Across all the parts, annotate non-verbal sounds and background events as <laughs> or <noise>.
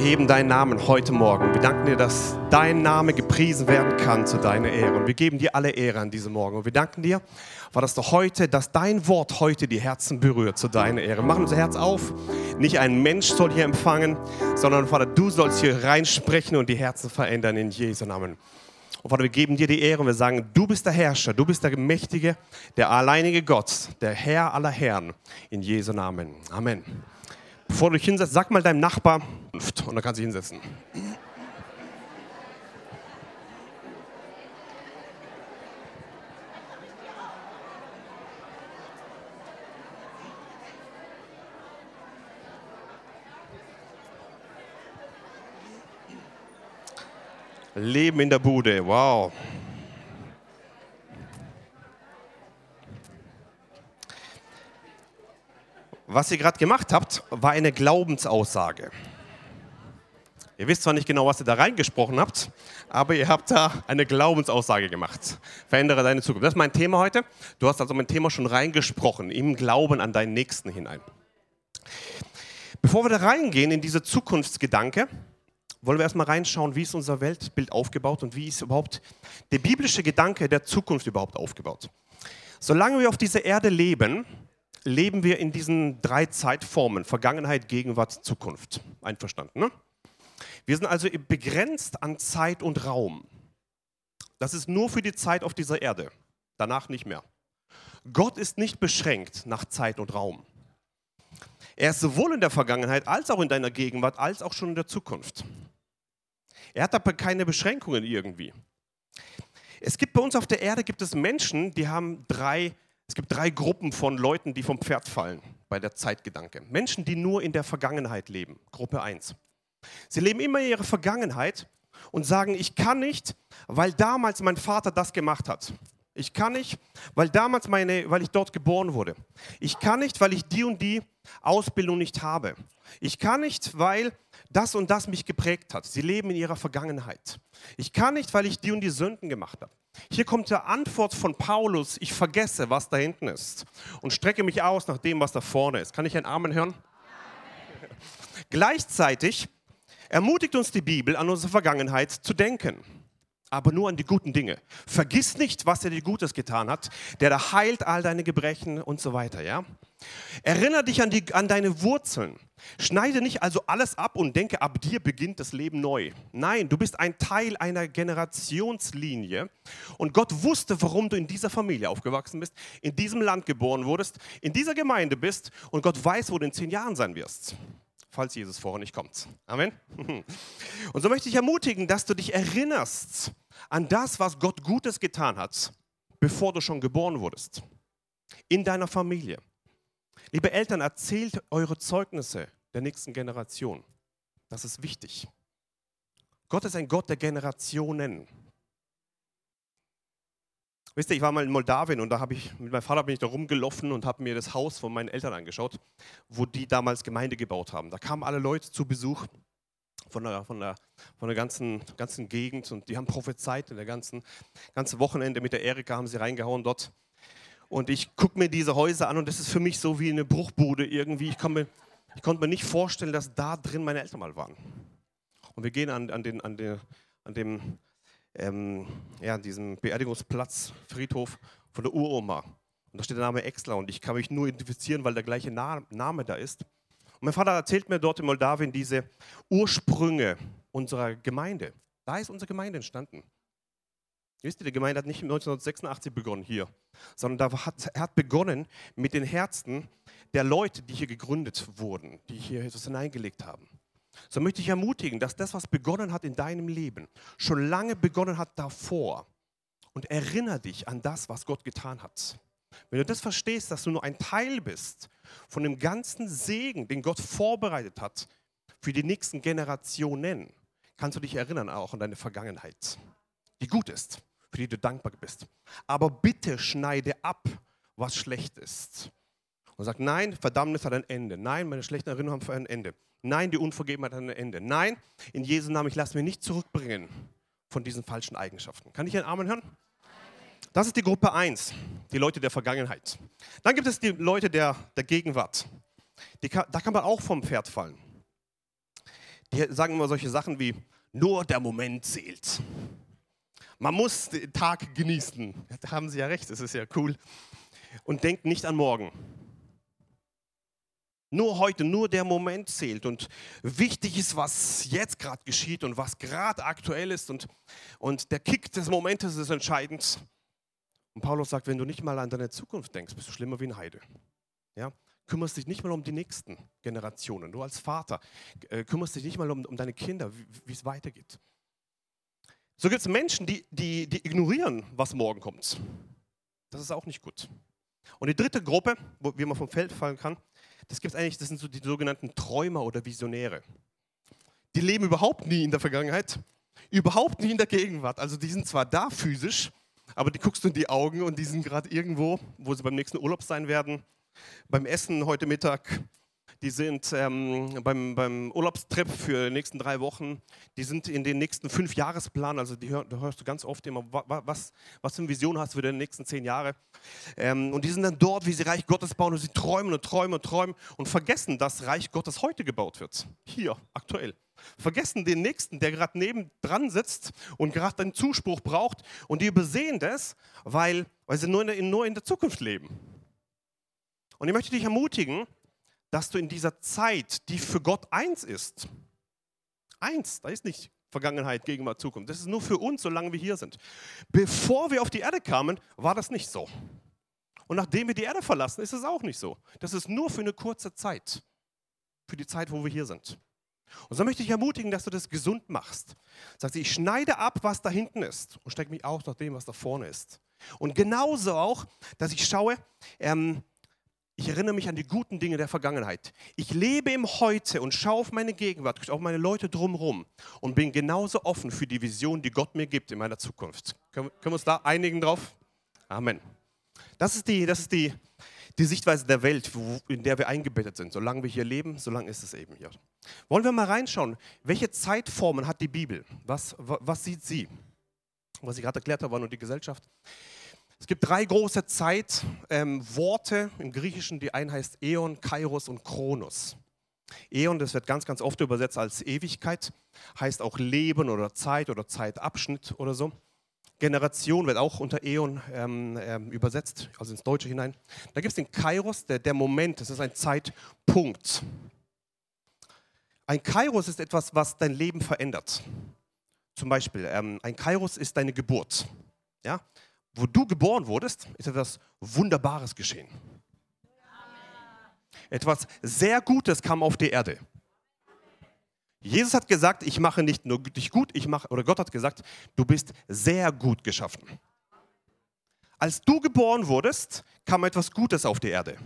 heben deinen Namen heute Morgen. Wir danken dir, dass dein Name gepriesen werden kann zu deiner Ehre. Und wir geben dir alle Ehre an diesem Morgen. Und wir danken dir, war das heute, dass dein Wort heute die Herzen berührt zu deiner Ehre. Machen unser Herz auf. Nicht ein Mensch soll hier empfangen, sondern Vater, du sollst hier reinsprechen und die Herzen verändern in Jesu Namen. Und Vater, wir geben dir die Ehre und wir sagen, du bist der Herrscher, du bist der Mächtige, der alleinige Gott, der Herr aller Herren. In Jesu Namen. Amen. Bevor du dich hinsetzt, sag mal deinem Nachbar und dann kannst du dich hinsetzen. Leben in der Bude, wow. Was ihr gerade gemacht habt, war eine Glaubensaussage. Ihr wisst zwar nicht genau, was ihr da reingesprochen habt, aber ihr habt da eine Glaubensaussage gemacht. Verändere deine Zukunft. Das ist mein Thema heute. Du hast also mein Thema schon reingesprochen, im Glauben an deinen Nächsten hinein. Bevor wir da reingehen in diese Zukunftsgedanke, wollen wir erstmal reinschauen, wie ist unser Weltbild aufgebaut und wie ist überhaupt der biblische Gedanke der Zukunft überhaupt aufgebaut. Solange wir auf dieser Erde leben, leben wir in diesen drei Zeitformen, Vergangenheit, Gegenwart, Zukunft. Einverstanden, ne? Wir sind also begrenzt an Zeit und Raum. Das ist nur für die Zeit auf dieser Erde, danach nicht mehr. Gott ist nicht beschränkt nach Zeit und Raum. Er ist sowohl in der Vergangenheit als auch in deiner Gegenwart, als auch schon in der Zukunft. Er hat aber keine Beschränkungen irgendwie. Es gibt bei uns auf der Erde gibt es Menschen, die haben drei es gibt drei Gruppen von Leuten, die vom Pferd fallen bei der Zeitgedanke. Menschen, die nur in der Vergangenheit leben. Gruppe 1. Sie leben immer ihre Vergangenheit und sagen, ich kann nicht, weil damals mein Vater das gemacht hat. Ich kann nicht, weil damals meine, weil ich dort geboren wurde. Ich kann nicht, weil ich die und die Ausbildung nicht habe. Ich kann nicht, weil das und das mich geprägt hat. Sie leben in ihrer Vergangenheit. Ich kann nicht, weil ich die und die Sünden gemacht habe. Hier kommt die Antwort von Paulus, ich vergesse, was da hinten ist und strecke mich aus nach dem, was da vorne ist. Kann ich ein Amen hören? Amen. <laughs> Gleichzeitig ermutigt uns die Bibel, an unsere Vergangenheit zu denken aber nur an die guten Dinge. Vergiss nicht, was er dir Gutes getan hat, der da heilt all deine Gebrechen und so weiter, ja? Erinnere dich an, die, an deine Wurzeln. Schneide nicht also alles ab und denke, ab dir beginnt das Leben neu. Nein, du bist ein Teil einer Generationslinie und Gott wusste, warum du in dieser Familie aufgewachsen bist, in diesem Land geboren wurdest, in dieser Gemeinde bist und Gott weiß, wo du in zehn Jahren sein wirst falls Jesus vorher nicht kommt. Amen. <laughs> Und so möchte ich ermutigen, dass du dich erinnerst an das, was Gott Gutes getan hat, bevor du schon geboren wurdest. In deiner Familie. Liebe Eltern, erzählt eure Zeugnisse der nächsten Generation. Das ist wichtig. Gott ist ein Gott der Generationen. Wisst ihr, ich war mal in Moldawien und da habe ich mit meinem Vater bin ich da rumgelaufen und habe mir das Haus von meinen Eltern angeschaut, wo die damals Gemeinde gebaut haben. Da kamen alle Leute zu Besuch von der, von der, von der ganzen, ganzen Gegend und die haben prophezeit in der ganzen, ganzen Wochenende mit der Erika haben sie reingehauen dort. Und ich gucke mir diese Häuser an und das ist für mich so wie eine Bruchbude irgendwie. Ich, mir, ich konnte mir nicht vorstellen, dass da drin meine Eltern mal waren. Und wir gehen an, an, den, an, den, an dem ähm, ja, diesem Beerdigungsplatz, Friedhof von der Uroma. Und da steht der Name Exler und ich kann mich nur identifizieren, weil der gleiche Name da ist. Und mein Vater erzählt mir dort in Moldawien diese Ursprünge unserer Gemeinde. Da ist unsere Gemeinde entstanden. Wisst ihr, die Gemeinde hat nicht 1986 begonnen hier, sondern da hat, er hat begonnen mit den Herzen der Leute, die hier gegründet wurden, die hier etwas hineingelegt haben. So möchte ich ermutigen, dass das, was begonnen hat in deinem Leben, schon lange begonnen hat davor. Und erinnere dich an das, was Gott getan hat. Wenn du das verstehst, dass du nur ein Teil bist von dem ganzen Segen, den Gott vorbereitet hat für die nächsten Generationen, kannst du dich erinnern auch an deine Vergangenheit, die gut ist, für die du dankbar bist. Aber bitte schneide ab, was schlecht ist. Und sag, nein, Verdammnis hat ein Ende. Nein, meine schlechten Erinnerungen haben ein Ende. Nein, die Unvergebenheit hat ein Ende. Nein, in Jesu Namen, ich lasse mich nicht zurückbringen von diesen falschen Eigenschaften. Kann ich einen Amen hören? Das ist die Gruppe 1, die Leute der Vergangenheit. Dann gibt es die Leute der, der Gegenwart. Die, da kann man auch vom Pferd fallen. die sagen immer solche Sachen wie, nur der Moment zählt. Man muss den Tag genießen. Da haben sie ja recht, das ist ja cool. Und denkt nicht an morgen. Nur heute, nur der Moment zählt und wichtig ist, was jetzt gerade geschieht und was gerade aktuell ist und, und der Kick des Momentes ist entscheidend. Und Paulus sagt, wenn du nicht mal an deine Zukunft denkst, bist du schlimmer wie ein Heide. Ja? Kümmerst dich nicht mal um die nächsten Generationen. Du als Vater äh, kümmerst dich nicht mal um, um deine Kinder, wie es weitergeht. So gibt es Menschen, die, die, die ignorieren, was morgen kommt. Das ist auch nicht gut. Und die dritte Gruppe, wo, wie man vom Feld fallen kann, das gibt eigentlich, das sind so die sogenannten Träumer oder Visionäre. Die leben überhaupt nie in der Vergangenheit, überhaupt nie in der Gegenwart. Also die sind zwar da physisch, aber die guckst du in die Augen und die sind gerade irgendwo, wo sie beim nächsten Urlaub sein werden, beim Essen heute Mittag, die sind ähm, beim, beim Urlaubstrip für die nächsten drei Wochen, die sind in den nächsten fünf Jahresplan, also die hör, da hörst du ganz oft immer, was, was für eine Vision hast du für die nächsten zehn Jahre. Ähm, und die sind dann dort, wie sie Reich Gottes bauen und sie träumen und träumen und träumen und vergessen, dass Reich Gottes heute gebaut wird. Hier, aktuell. Vergessen den Nächsten, der gerade neben dran sitzt und gerade einen Zuspruch braucht und die übersehen das, weil, weil sie nur in, der, nur in der Zukunft leben. Und ich möchte dich ermutigen, dass du in dieser Zeit, die für Gott eins ist, eins, da ist nicht Vergangenheit, Gegenwart, Zukunft, das ist nur für uns, solange wir hier sind. Bevor wir auf die Erde kamen, war das nicht so. Und nachdem wir die Erde verlassen, ist es auch nicht so. Das ist nur für eine kurze Zeit, für die Zeit, wo wir hier sind. Und so möchte ich ermutigen, dass du das gesund machst. Sagst du, ich schneide ab, was da hinten ist und stecke mich auch nach dem, was da vorne ist. Und genauso auch, dass ich schaue, ähm, ich erinnere mich an die guten Dinge der Vergangenheit. Ich lebe im Heute und schaue auf meine Gegenwart, auf meine Leute drumherum und bin genauso offen für die Vision, die Gott mir gibt in meiner Zukunft. Können, wir uns da einigen drauf? Amen. Das ist die, das ist die, die Sichtweise der Welt, in der wir eingebettet sind. Solange wir hier leben, solange ist es eben hier. Wollen wir mal reinschauen, welche Zeitformen hat die Bibel? Was, was sieht sie? Was ich gerade erklärt habe, war nur die Gesellschaft. Es gibt drei große Zeitworte ähm, im Griechischen. Die eine heißt Äon, Kairos und Kronos. Äon, das wird ganz, ganz oft übersetzt als Ewigkeit, heißt auch Leben oder Zeit oder Zeitabschnitt oder so. Generation wird auch unter Äon ähm, ähm, übersetzt, also ins Deutsche hinein. Da gibt es den Kairos, der, der Moment, das ist ein Zeitpunkt. Ein Kairos ist etwas, was dein Leben verändert. Zum Beispiel, ähm, ein Kairos ist deine Geburt. Ja? Wo du geboren wurdest, ist etwas Wunderbares geschehen. Etwas sehr Gutes kam auf die Erde. Jesus hat gesagt, ich mache nicht nur dich gut, ich mache, oder Gott hat gesagt, du bist sehr gut geschaffen. Als du geboren wurdest, kam etwas Gutes auf die Erde.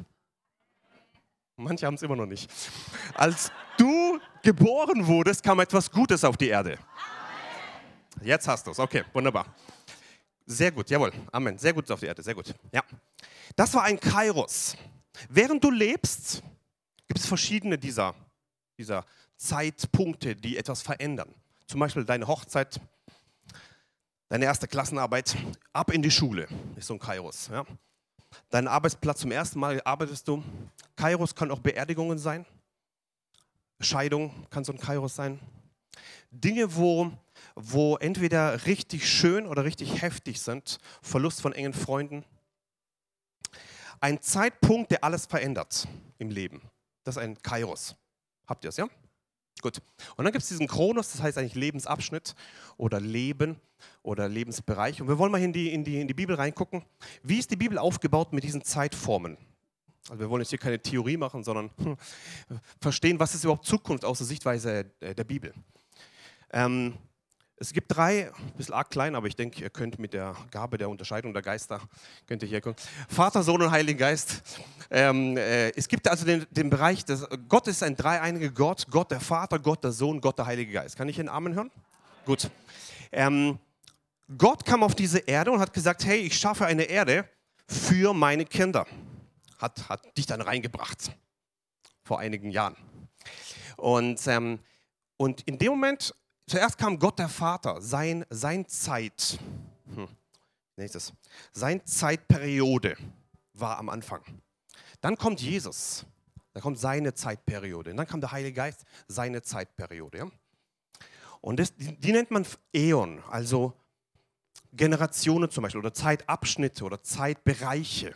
Manche haben es immer noch nicht. Als du geboren wurdest, kam etwas Gutes auf die Erde. Jetzt hast du es. Okay, wunderbar. Sehr gut, jawohl. Amen. Sehr gut auf die Erde, sehr gut. Ja. Das war ein Kairos. Während du lebst, gibt es verschiedene dieser, dieser Zeitpunkte, die etwas verändern. Zum Beispiel deine Hochzeit, deine erste Klassenarbeit, ab in die Schule, ist so ein Kairos. Ja. Dein Arbeitsplatz zum ersten Mal arbeitest du. Kairos kann auch Beerdigungen sein. Scheidung kann so ein Kairos sein. Dinge, wo wo entweder richtig schön oder richtig heftig sind, Verlust von engen Freunden. Ein Zeitpunkt, der alles verändert im Leben. Das ist ein Kairos. Habt ihr es, ja? Gut. Und dann gibt es diesen Kronos, das heißt eigentlich Lebensabschnitt oder Leben oder Lebensbereich. Und wir wollen mal in die, in, die, in die Bibel reingucken. Wie ist die Bibel aufgebaut mit diesen Zeitformen? Also wir wollen jetzt hier keine Theorie machen, sondern <laughs> verstehen, was ist überhaupt Zukunft aus der Sichtweise der Bibel. Ähm, es gibt drei, ein bisschen arg klein, aber ich denke, ihr könnt mit der Gabe der Unterscheidung der Geister, könnt ihr hier kommen. Vater, Sohn und Heiligen Geist. Ähm, äh, es gibt also den, den Bereich, des, Gott ist ein dreieiniger Gott, Gott der Vater, Gott der Sohn, Gott der Heilige Geist. Kann ich einen Amen hören? Gut. Ähm, Gott kam auf diese Erde und hat gesagt, hey, ich schaffe eine Erde für meine Kinder. Hat, hat dich dann reingebracht, vor einigen Jahren. Und, ähm, und in dem Moment Zuerst kam Gott der Vater, sein, sein Zeit. Hm. Nächstes. Sein Zeitperiode war am Anfang. Dann kommt Jesus, Da kommt seine Zeitperiode. Und dann kam der Heilige Geist, seine Zeitperiode. Und das, die, die nennt man Äon, also Generationen zum Beispiel oder Zeitabschnitte oder Zeitbereiche.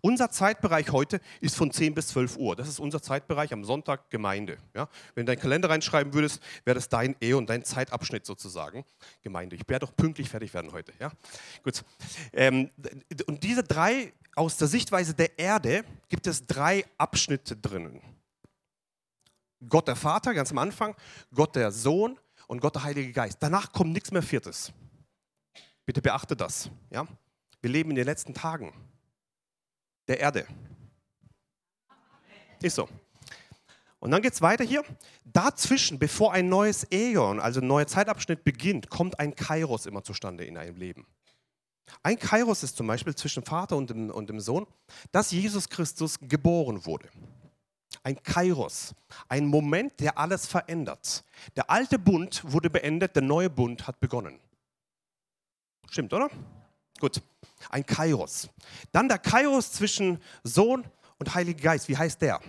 Unser Zeitbereich heute ist von 10 bis 12 Uhr. Das ist unser Zeitbereich am Sonntag Gemeinde. Ja? Wenn du deinen Kalender reinschreiben würdest, wäre das dein Ehe dein Zeitabschnitt sozusagen. Gemeinde. Ich werde doch pünktlich fertig werden heute. Ja? Gut. Ähm, und diese drei, aus der Sichtweise der Erde, gibt es drei Abschnitte drinnen. Gott der Vater, ganz am Anfang, Gott der Sohn und Gott der Heilige Geist. Danach kommt nichts mehr Viertes. Bitte beachte das. Ja? Wir leben in den letzten Tagen der Erde. Ist so. Und dann geht es weiter hier. Dazwischen, bevor ein neues Äon, also ein neuer Zeitabschnitt beginnt, kommt ein Kairos immer zustande in einem Leben. Ein Kairos ist zum Beispiel zwischen Vater und dem, und dem Sohn, dass Jesus Christus geboren wurde. Ein Kairos, ein Moment, der alles verändert. Der alte Bund wurde beendet, der neue Bund hat begonnen. Stimmt, oder? Gut, ein Kairos. Dann der Kairos zwischen Sohn und Heiliger Geist. Wie heißt der?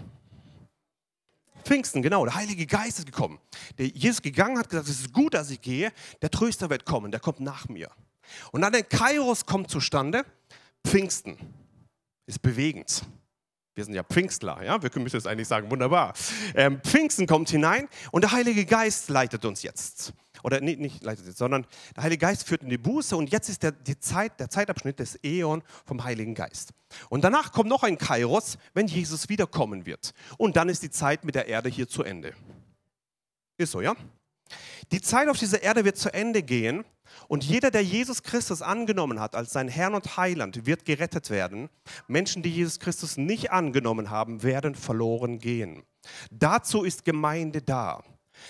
Pfingsten, genau. Der Heilige Geist ist gekommen. Der Jesus gegangen hat gesagt, es ist gut, dass ich gehe. Der Tröster wird kommen, der kommt nach mir. Und dann der Kairos kommt zustande. Pfingsten ist bewegend. Wir sind ja Pfingstler, ja? Wir müssen jetzt eigentlich sagen, wunderbar. Ähm, Pfingsten kommt hinein und der Heilige Geist leitet uns jetzt oder nee, nicht leitet jetzt, sondern der Heilige Geist führt in die Buße und jetzt ist der, die Zeit, der Zeitabschnitt des Äon vom Heiligen Geist. Und danach kommt noch ein Kairos, wenn Jesus wiederkommen wird. Und dann ist die Zeit mit der Erde hier zu Ende. Ist so, ja? Die Zeit auf dieser Erde wird zu Ende gehen und jeder, der Jesus Christus angenommen hat als sein Herrn und Heiland, wird gerettet werden. Menschen, die Jesus Christus nicht angenommen haben, werden verloren gehen. Dazu ist Gemeinde da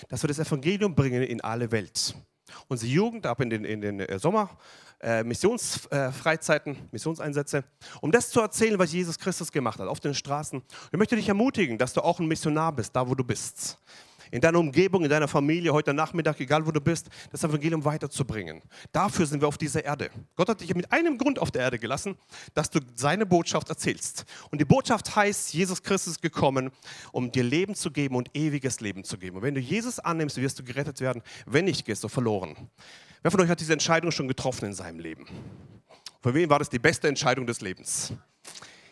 dass wir das Evangelium bringen in alle Welt. Unsere Jugend ab in den, in den äh, Sommer, äh, Missionsfreizeiten, äh, Missionseinsätze, um das zu erzählen, was Jesus Christus gemacht hat auf den Straßen. Ich möchte dich ermutigen, dass du auch ein Missionar bist, da wo du bist in deiner Umgebung, in deiner Familie, heute Nachmittag, egal wo du bist, das Evangelium weiterzubringen. Dafür sind wir auf dieser Erde. Gott hat dich mit einem Grund auf der Erde gelassen, dass du seine Botschaft erzählst. Und die Botschaft heißt, Jesus Christus ist gekommen, um dir Leben zu geben und ewiges Leben zu geben. Und wenn du Jesus annimmst, wirst du gerettet werden. Wenn nicht, gehst du verloren. Wer von euch hat diese Entscheidung schon getroffen in seinem Leben? Für wen war das die beste Entscheidung des Lebens?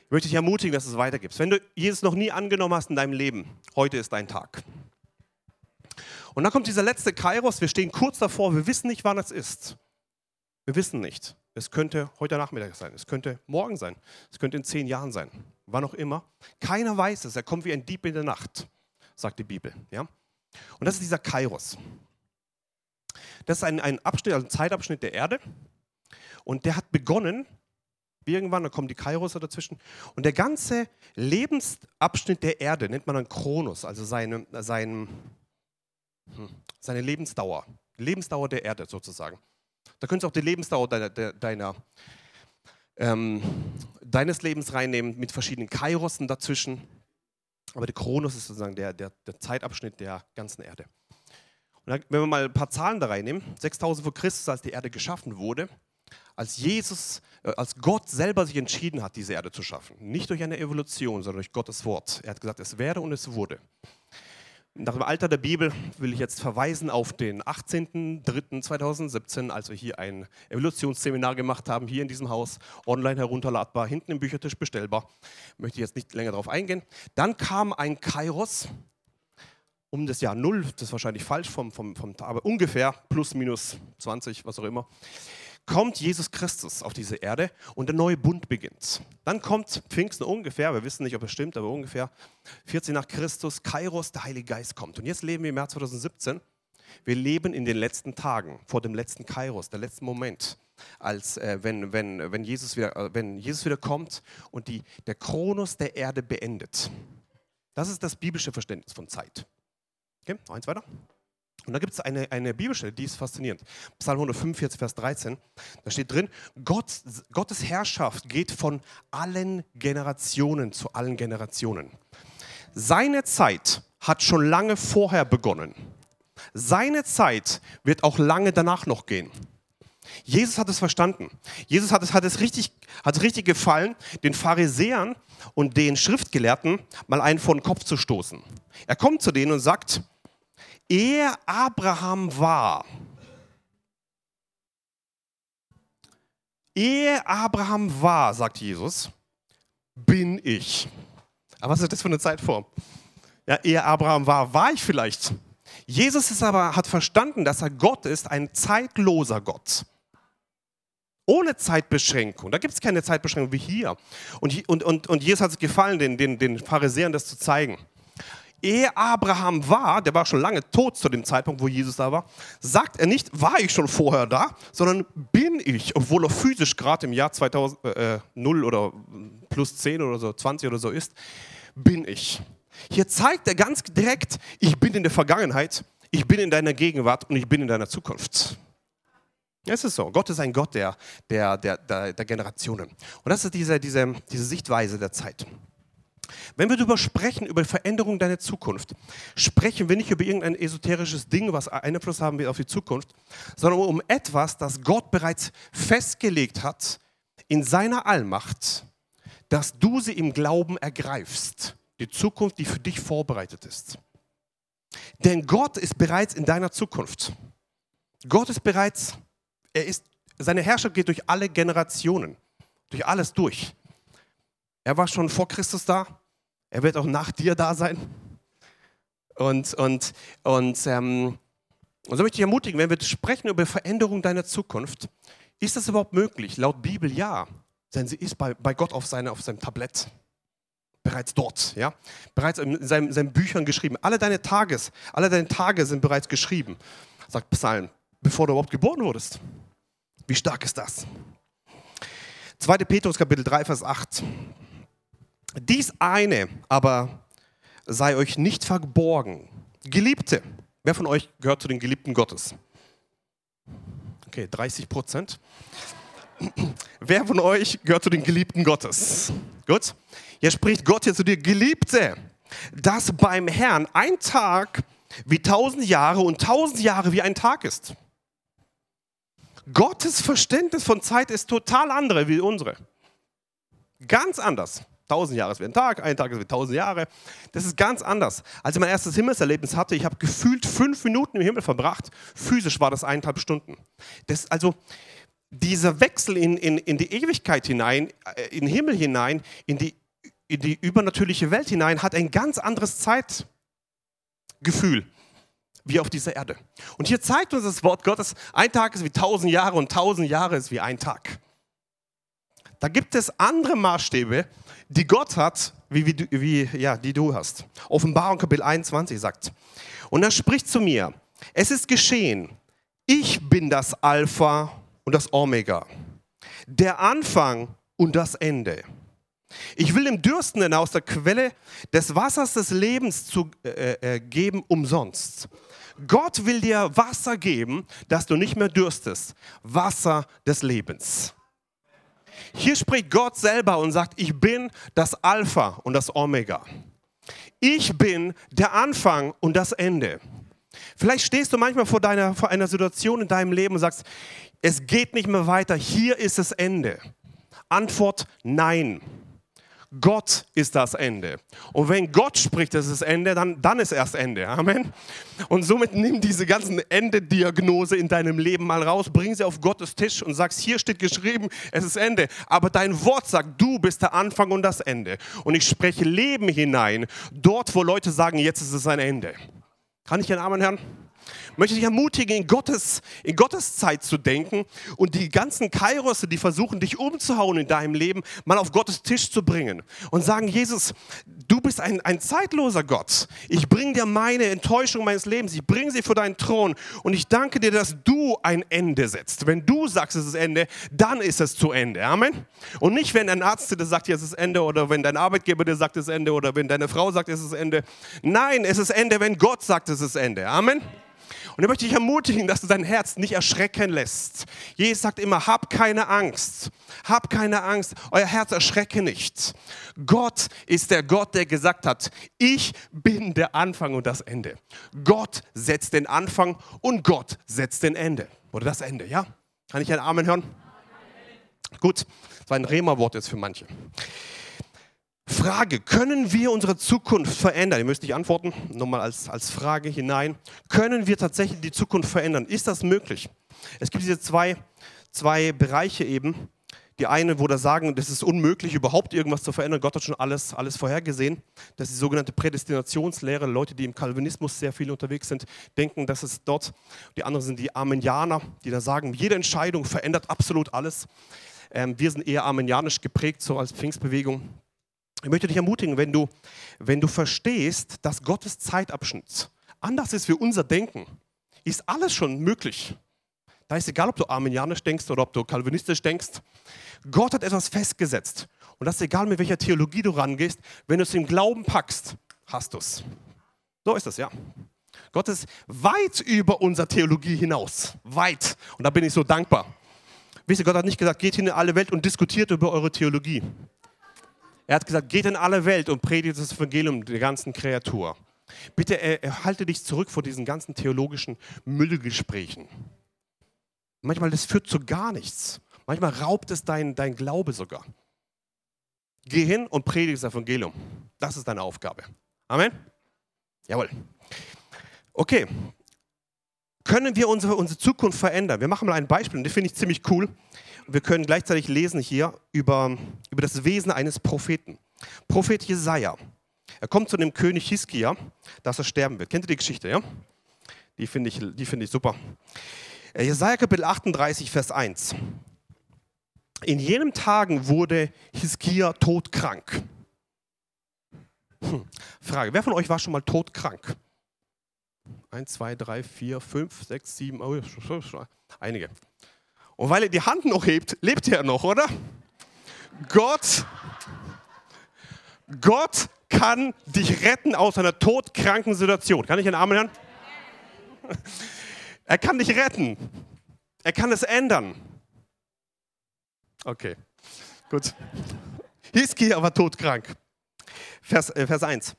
Ich möchte dich ermutigen, dass es weitergibst. Wenn du Jesus noch nie angenommen hast in deinem Leben, heute ist dein Tag. Und dann kommt dieser letzte Kairos, wir stehen kurz davor, wir wissen nicht, wann es ist. Wir wissen nicht. Es könnte heute Nachmittag sein, es könnte morgen sein, es könnte in zehn Jahren sein, wann auch immer. Keiner weiß es, er kommt wie ein Dieb in der Nacht, sagt die Bibel. Ja? Und das ist dieser Kairos. Das ist ein, ein Abschnitt, also ein Zeitabschnitt der Erde. Und der hat begonnen, irgendwann, da kommen die Kairos dazwischen. Und der ganze Lebensabschnitt der Erde nennt man dann Kronos, also seine, sein. Seine Lebensdauer. Lebensdauer der Erde sozusagen. Da könntest du auch die Lebensdauer deiner, deiner, ähm, deines Lebens reinnehmen mit verschiedenen Kairossen dazwischen. Aber der Kronos ist sozusagen der, der, der Zeitabschnitt der ganzen Erde. Und dann, wenn wir mal ein paar Zahlen da reinnehmen, 6000 vor Christus, als die Erde geschaffen wurde, als Jesus, äh, als Gott selber sich entschieden hat, diese Erde zu schaffen. Nicht durch eine Evolution, sondern durch Gottes Wort. Er hat gesagt, es werde und es wurde. Nach dem Alter der Bibel will ich jetzt verweisen auf den 18.03.2017, als wir hier ein Evolutionsseminar gemacht haben, hier in diesem Haus, online herunterladbar, hinten im Büchertisch bestellbar. Möchte ich jetzt nicht länger darauf eingehen. Dann kam ein Kairos um das Jahr Null, das ist wahrscheinlich falsch, vom, vom, vom, aber ungefähr plus minus 20, was auch immer kommt Jesus Christus auf diese Erde und der neue Bund beginnt. Dann kommt Pfingsten ungefähr, wir wissen nicht, ob es stimmt, aber ungefähr 14 nach Christus, Kairos, der Heilige Geist kommt. Und jetzt leben wir im Jahr 2017. Wir leben in den letzten Tagen, vor dem letzten Kairos, der letzten Moment, als äh, wenn, wenn, wenn, Jesus wieder, äh, wenn Jesus wieder kommt und die, der Kronos der Erde beendet. Das ist das biblische Verständnis von Zeit. Okay, noch eins weiter. Und da gibt es eine, eine Bibelstelle, die ist faszinierend. Psalm 145, Vers 13. Da steht drin, Gott, Gottes Herrschaft geht von allen Generationen zu allen Generationen. Seine Zeit hat schon lange vorher begonnen. Seine Zeit wird auch lange danach noch gehen. Jesus hat es verstanden. Jesus hat es, hat es, richtig, hat es richtig gefallen, den Pharisäern und den Schriftgelehrten mal einen vor den Kopf zu stoßen. Er kommt zu denen und sagt, ehe Abraham war, ehe Abraham war, sagt Jesus, bin ich. Aber was ist das für eine Zeitform? Ja, ehe Abraham war, war ich vielleicht. Jesus ist aber, hat verstanden, dass er Gott ist, ein zeitloser Gott. Ohne Zeitbeschränkung. Da gibt es keine Zeitbeschränkung wie hier. Und, und, und, und Jesus hat es gefallen, den, den, den Pharisäern das zu zeigen. Ehe Abraham war, der war schon lange tot zu dem Zeitpunkt, wo Jesus da war, sagt er nicht, war ich schon vorher da, sondern bin ich, obwohl er physisch gerade im Jahr 2000, äh, 0 oder plus 10 oder so, 20 oder so ist, bin ich. Hier zeigt er ganz direkt, ich bin in der Vergangenheit, ich bin in deiner Gegenwart und ich bin in deiner Zukunft. Es ist so. Gott ist ein Gott der, der, der, der, der Generationen. Und das ist diese, diese, diese Sichtweise der Zeit. Wenn wir darüber sprechen, über Veränderung deiner Zukunft, sprechen wir nicht über irgendein esoterisches Ding, was Einfluss haben wird auf die Zukunft, sondern um etwas, das Gott bereits festgelegt hat in seiner Allmacht, dass du sie im Glauben ergreifst. Die Zukunft, die für dich vorbereitet ist. Denn Gott ist bereits in deiner Zukunft. Gott ist bereits, er ist, seine Herrschaft geht durch alle Generationen, durch alles durch. Er war schon vor Christus da, er wird auch nach dir da sein. Und, und, und, ähm, und so möchte ich ermutigen, wenn wir sprechen über Veränderung deiner Zukunft, ist das überhaupt möglich? Laut Bibel ja, denn sie ist bei, bei Gott auf, seine, auf seinem Tablett bereits dort, ja, bereits in seinen, seinen Büchern geschrieben. Alle deine Tages, alle deine Tage sind bereits geschrieben, sagt Psalm, bevor du überhaupt geboren wurdest. Wie stark ist das? 2. Petrus Kapitel 3, Vers 8. Dies eine aber sei euch nicht verborgen. Geliebte, wer von euch gehört zu den Geliebten Gottes? Okay, 30 Prozent. <clears throat> Wer von euch gehört zu den Geliebten Gottes? Gut. Jetzt spricht Gott hier zu dir, Geliebte, dass beim Herrn ein Tag wie tausend Jahre und tausend Jahre wie ein Tag ist. Gottes Verständnis von Zeit ist total andere wie unsere. Ganz anders. Tausend Jahre ist wie ein Tag, ein Tag ist wie tausend Jahre. Das ist ganz anders. Als ich mein erstes Himmelserlebnis hatte, ich habe gefühlt fünf Minuten im Himmel verbracht. Physisch war das eineinhalb Stunden. Das, also dieser Wechsel in, in, in die Ewigkeit hinein, äh, in den Himmel hinein, in die in die übernatürliche Welt hinein, hat ein ganz anderes Zeitgefühl wie auf dieser Erde. Und hier zeigt uns das Wort Gottes, ein Tag ist wie tausend Jahre und tausend Jahre ist wie ein Tag. Da gibt es andere Maßstäbe, die Gott hat, wie, wie, wie, ja, die du hast. Offenbarung Kapitel 21 sagt. Und er spricht zu mir, es ist geschehen, ich bin das Alpha und das Omega, der Anfang und das Ende. Ich will dem Dürstenden aus der Quelle des Wassers des Lebens zu, äh, äh, geben umsonst. Gott will dir Wasser geben, dass du nicht mehr dürstest. Wasser des Lebens. Hier spricht Gott selber und sagt, ich bin das Alpha und das Omega. Ich bin der Anfang und das Ende. Vielleicht stehst du manchmal vor, deiner, vor einer Situation in deinem Leben und sagst, es geht nicht mehr weiter, hier ist das Ende. Antwort nein. Gott ist das Ende. Und wenn Gott spricht, das ist Ende, dann, dann ist erst Ende. Amen. Und somit nimm diese ganzen Ende-Diagnose in deinem Leben mal raus, bring sie auf Gottes Tisch und sagst, hier steht geschrieben, es ist Ende. Aber dein Wort sagt, du bist der Anfang und das Ende. Und ich spreche Leben hinein, dort, wo Leute sagen, jetzt ist es ein Ende. Kann ich einen Amen hören? Möchte dich ermutigen, in Gottes, in Gottes Zeit zu denken und die ganzen Kairosse, die versuchen, dich umzuhauen in deinem Leben, mal auf Gottes Tisch zu bringen und sagen, Jesus, du bist ein, ein zeitloser Gott. Ich bringe dir meine Enttäuschung meines Lebens, ich bringe sie vor deinen Thron und ich danke dir, dass du ein Ende setzt. Wenn du sagst, es ist Ende, dann ist es zu Ende. Amen. Und nicht, wenn ein Arzt dir sagt, es ist Ende oder wenn dein Arbeitgeber dir sagt, es ist Ende oder wenn deine Frau sagt, es ist Ende. Nein, es ist Ende, wenn Gott sagt, es ist Ende. Amen. Und ich möchte dich ermutigen, dass du dein Herz nicht erschrecken lässt. Jesus sagt immer, hab keine Angst. Hab keine Angst. Euer Herz erschrecke nicht. Gott ist der Gott, der gesagt hat, ich bin der Anfang und das Ende. Gott setzt den Anfang und Gott setzt den Ende. Oder das Ende, ja? Kann ich ein Amen hören? Gut, das war ein Rema-Wort jetzt für manche. Frage, können wir unsere Zukunft verändern? Ihr müsst nicht antworten, nochmal als, als Frage hinein. Können wir tatsächlich die Zukunft verändern? Ist das möglich? Es gibt diese zwei, zwei Bereiche eben. Die eine, wo da sagen, das ist unmöglich, überhaupt irgendwas zu verändern. Gott hat schon alles, alles vorhergesehen. Das ist die sogenannte Prädestinationslehre. Leute, die im Calvinismus sehr viel unterwegs sind, denken, dass es dort. Die anderen sind die Armenianer, die da sagen, jede Entscheidung verändert absolut alles. Ähm, wir sind eher armenianisch geprägt, so als Pfingstbewegung. Ich möchte dich ermutigen, wenn du, wenn du verstehst, dass Gottes Zeitabschnitt anders ist wie unser Denken, ist alles schon möglich. Da ist egal, ob du armenianisch denkst oder ob du kalvinistisch denkst. Gott hat etwas festgesetzt. Und das ist egal, mit welcher Theologie du rangehst. Wenn du es im Glauben packst, hast du es. So ist es, ja. Gott ist weit über unsere Theologie hinaus. Weit. Und da bin ich so dankbar. Wisst ihr, Gott hat nicht gesagt, geht hin in alle Welt und diskutiert über eure Theologie. Er hat gesagt, geht in alle Welt und predigt das Evangelium der ganzen Kreatur. Bitte erhalte dich zurück vor diesen ganzen theologischen Müllgesprächen. Manchmal, das führt zu gar nichts. Manchmal raubt es dein, dein Glaube sogar. Geh hin und predige das Evangelium. Das ist deine Aufgabe. Amen? Jawohl. Okay. Können wir unsere, unsere Zukunft verändern? Wir machen mal ein Beispiel und das finde ich ziemlich cool. Wir können gleichzeitig lesen hier über, über das Wesen eines Propheten. Prophet Jesaja. Er kommt zu dem König Hiskia, dass er sterben wird. Kennt ihr die Geschichte, ja? Die finde ich, find ich super. Äh, Jesaja Kapitel 38, Vers 1. In jenen Tagen wurde Hiskia todkrank. Hm. Frage, wer von euch war schon mal todkrank? Eins, zwei, drei, vier, fünf, sechs, sieben, oh, einige. Und weil er die Hand noch hebt, lebt er noch, oder? Gott, Gott kann dich retten aus einer todkranken Situation. Kann ich einen Arm hören? Er kann dich retten. Er kann es ändern. Okay, gut. Hiskia war todkrank. Vers, äh, Vers 1.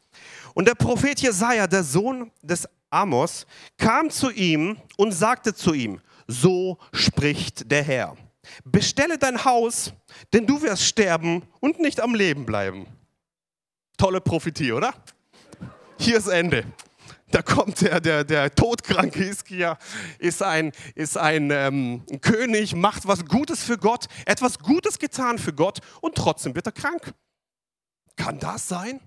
Und der Prophet Jesaja, der Sohn des Amos, kam zu ihm und sagte zu ihm: So spricht der Herr. Bestelle dein Haus, denn du wirst sterben und nicht am Leben bleiben. Tolle Prophetie, oder? Hier ist Ende da kommt der, der, der todkranke Hiskia, ist ein, ist ein ähm, König, macht was Gutes für Gott, etwas Gutes getan für Gott und trotzdem wird er krank. Kann das sein?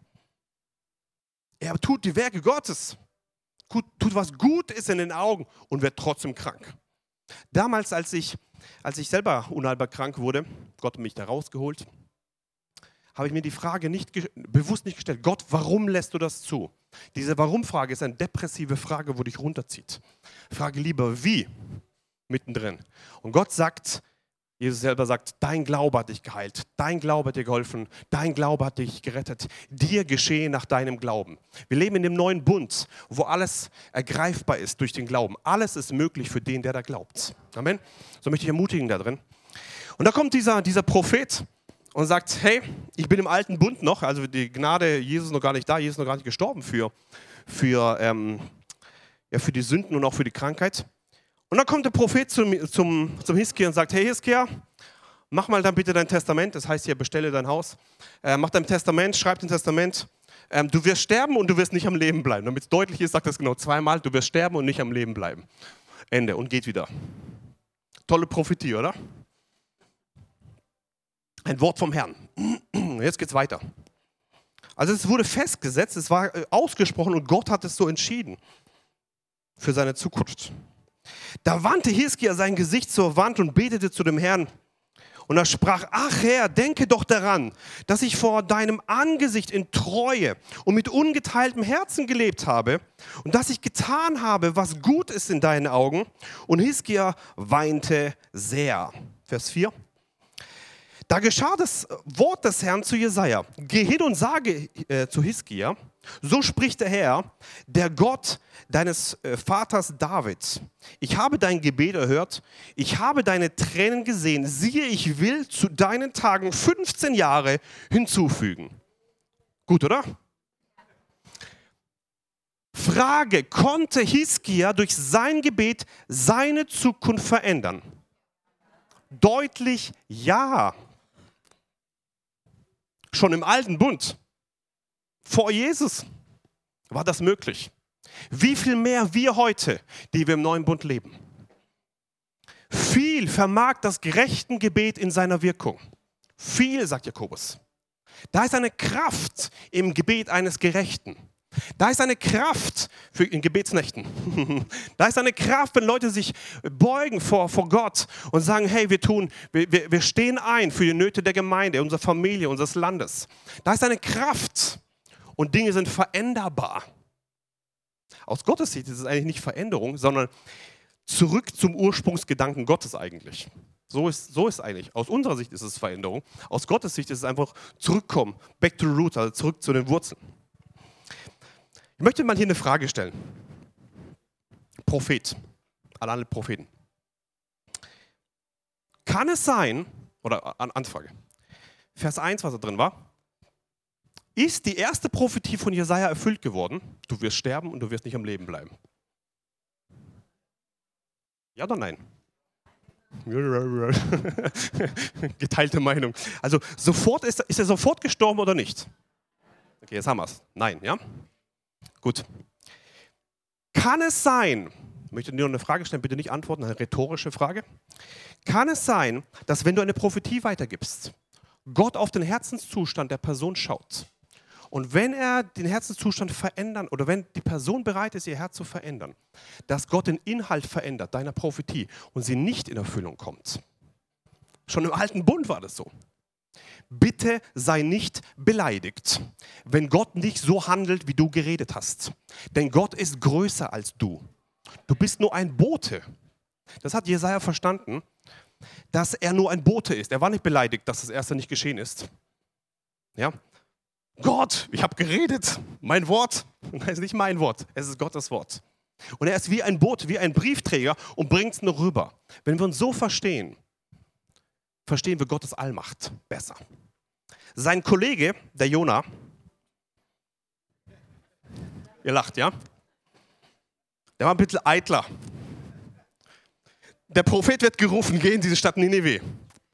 Er tut die Werke Gottes, tut was gut ist in den Augen und wird trotzdem krank. Damals, als ich, als ich selber unheilbar krank wurde, Gott hat mich da rausgeholt, habe ich mir die Frage nicht, bewusst nicht gestellt, Gott, warum lässt du das zu? Diese Warum-Frage ist eine depressive Frage, wo dich runterzieht. Frage lieber, wie? Mittendrin. Und Gott sagt, Jesus selber sagt, dein Glaube hat dich geheilt, dein Glaube hat dir geholfen, dein Glaube hat dich gerettet, dir geschehe nach deinem Glauben. Wir leben in dem neuen Bund, wo alles ergreifbar ist durch den Glauben. Alles ist möglich für den, der da glaubt. Amen. So möchte ich ermutigen da drin. Und da kommt dieser, dieser Prophet und sagt, hey, ich bin im alten Bund noch, also die Gnade, Jesus ist noch gar nicht da, Jesus ist noch gar nicht gestorben für, für, ähm, ja, für die Sünden und auch für die Krankheit. Und dann kommt der Prophet zum, zum, zum Hiskia und sagt, hey Hiskia, mach mal dann bitte dein Testament, das heißt hier, bestelle dein Haus, äh, mach dein Testament, schreib dein Testament, ähm, du wirst sterben und du wirst nicht am Leben bleiben. Damit es deutlich ist, sagt das genau zweimal, du wirst sterben und nicht am Leben bleiben. Ende und geht wieder. Tolle Prophetie, oder? Ein Wort vom Herrn. <clears throat> Jetzt geht es weiter. Also es wurde festgesetzt, es war äh, ausgesprochen und Gott hat es so entschieden für seine Zukunft. Da wandte Hiskia sein Gesicht zur Wand und betete zu dem Herrn. Und er sprach, ach Herr, denke doch daran, dass ich vor deinem Angesicht in Treue und mit ungeteiltem Herzen gelebt habe und dass ich getan habe, was gut ist in deinen Augen. Und Hiskia weinte sehr. Vers 4. Da geschah das Wort des Herrn zu Jesaja: Geh hin und sage äh, zu Hiskia, so spricht der Herr, der Gott deines äh, Vaters David. Ich habe dein Gebet erhört, ich habe deine Tränen gesehen. Siehe, ich will zu deinen Tagen 15 Jahre hinzufügen. Gut, oder? Frage, konnte Hiskia durch sein Gebet seine Zukunft verändern? deutlich Ja. Schon im alten Bund, vor Jesus, war das möglich. Wie viel mehr wir heute, die wir im neuen Bund leben. Viel vermag das gerechten Gebet in seiner Wirkung. Viel, sagt Jakobus. Da ist eine Kraft im Gebet eines Gerechten. Da ist eine Kraft für in Gebetsnächten. <laughs> da ist eine Kraft, wenn Leute sich beugen vor, vor Gott und sagen, hey, wir tun, wir, wir, wir stehen ein für die Nöte der Gemeinde, unserer Familie, unseres Landes. Da ist eine Kraft und Dinge sind veränderbar. Aus Gottes Sicht ist es eigentlich nicht Veränderung, sondern zurück zum Ursprungsgedanken Gottes eigentlich. So ist, so ist eigentlich. Aus unserer Sicht ist es Veränderung. Aus Gottes Sicht ist es einfach zurückkommen, back to the root, also zurück zu den Wurzeln. Ich möchte mal hier eine Frage stellen. Prophet, alle Propheten. Kann es sein, oder an Anfrage, Vers 1, was da drin war, ist die erste Prophetie von Jesaja erfüllt geworden? Du wirst sterben und du wirst nicht am Leben bleiben. Ja oder nein? <laughs> Geteilte Meinung. Also sofort ist, ist er sofort gestorben oder nicht? Okay, jetzt haben wir es. Nein, ja? Gut. Kann es sein, ich möchte dir noch eine Frage stellen, bitte nicht antworten, eine rhetorische Frage. Kann es sein, dass wenn du eine Prophetie weitergibst, Gott auf den Herzenszustand der Person schaut und wenn er den Herzenszustand verändern oder wenn die Person bereit ist, ihr Herz zu verändern, dass Gott den Inhalt verändert deiner Prophetie und sie nicht in Erfüllung kommt. Schon im alten Bund war das so. Bitte sei nicht beleidigt, wenn Gott nicht so handelt, wie du geredet hast. Denn Gott ist größer als du. Du bist nur ein Bote. Das hat Jesaja verstanden, dass er nur ein Bote ist. Er war nicht beleidigt, dass das erste nicht geschehen ist. Ja, Gott, ich habe geredet, mein Wort. <laughs> Das ist nicht mein Wort, es ist Gottes Wort. Und er ist wie ein Boot, wie ein Briefträger und bringt es nur rüber. Wenn wir uns so verstehen, verstehen wir Gottes Allmacht besser. Sein Kollege, der Jona, ihr lacht, ja? Der war ein bisschen eitler. Der Prophet wird gerufen, geh in diese Stadt Nineveh.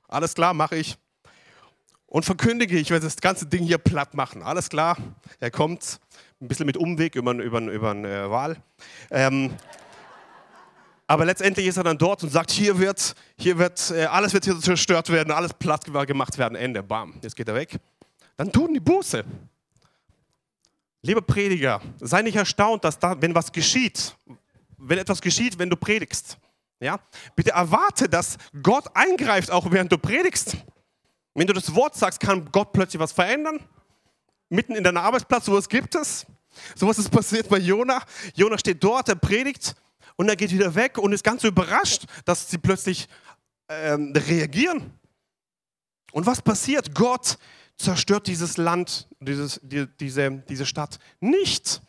Alles klar, mache ich und verkündige, ich werde das ganze Ding hier platt machen. Alles klar, er kommt, ein bisschen mit Umweg über, über, über eine Wahl. Ähm, aber letztendlich ist er dann dort und sagt, hier wird, hier wird, äh, alles wird hier zerstört werden, alles platt gemacht werden, Ende, bam, jetzt geht er weg. Dann tun die Buße. Lieber Prediger, sei nicht erstaunt, dass da, wenn was geschieht, wenn etwas geschieht, wenn du predigst, ja, bitte erwarte, dass Gott eingreift, auch während du predigst. Wenn du das Wort sagst, kann Gott plötzlich was verändern. Mitten in deinem Arbeitsplatz, es gibt es. So was ist passiert bei Jona. Jona steht dort, er predigt und er geht wieder weg und ist ganz überrascht, dass sie plötzlich ähm, reagieren. Und was passiert? Gott zerstört dieses Land, dieses, die, diese, diese Stadt nicht.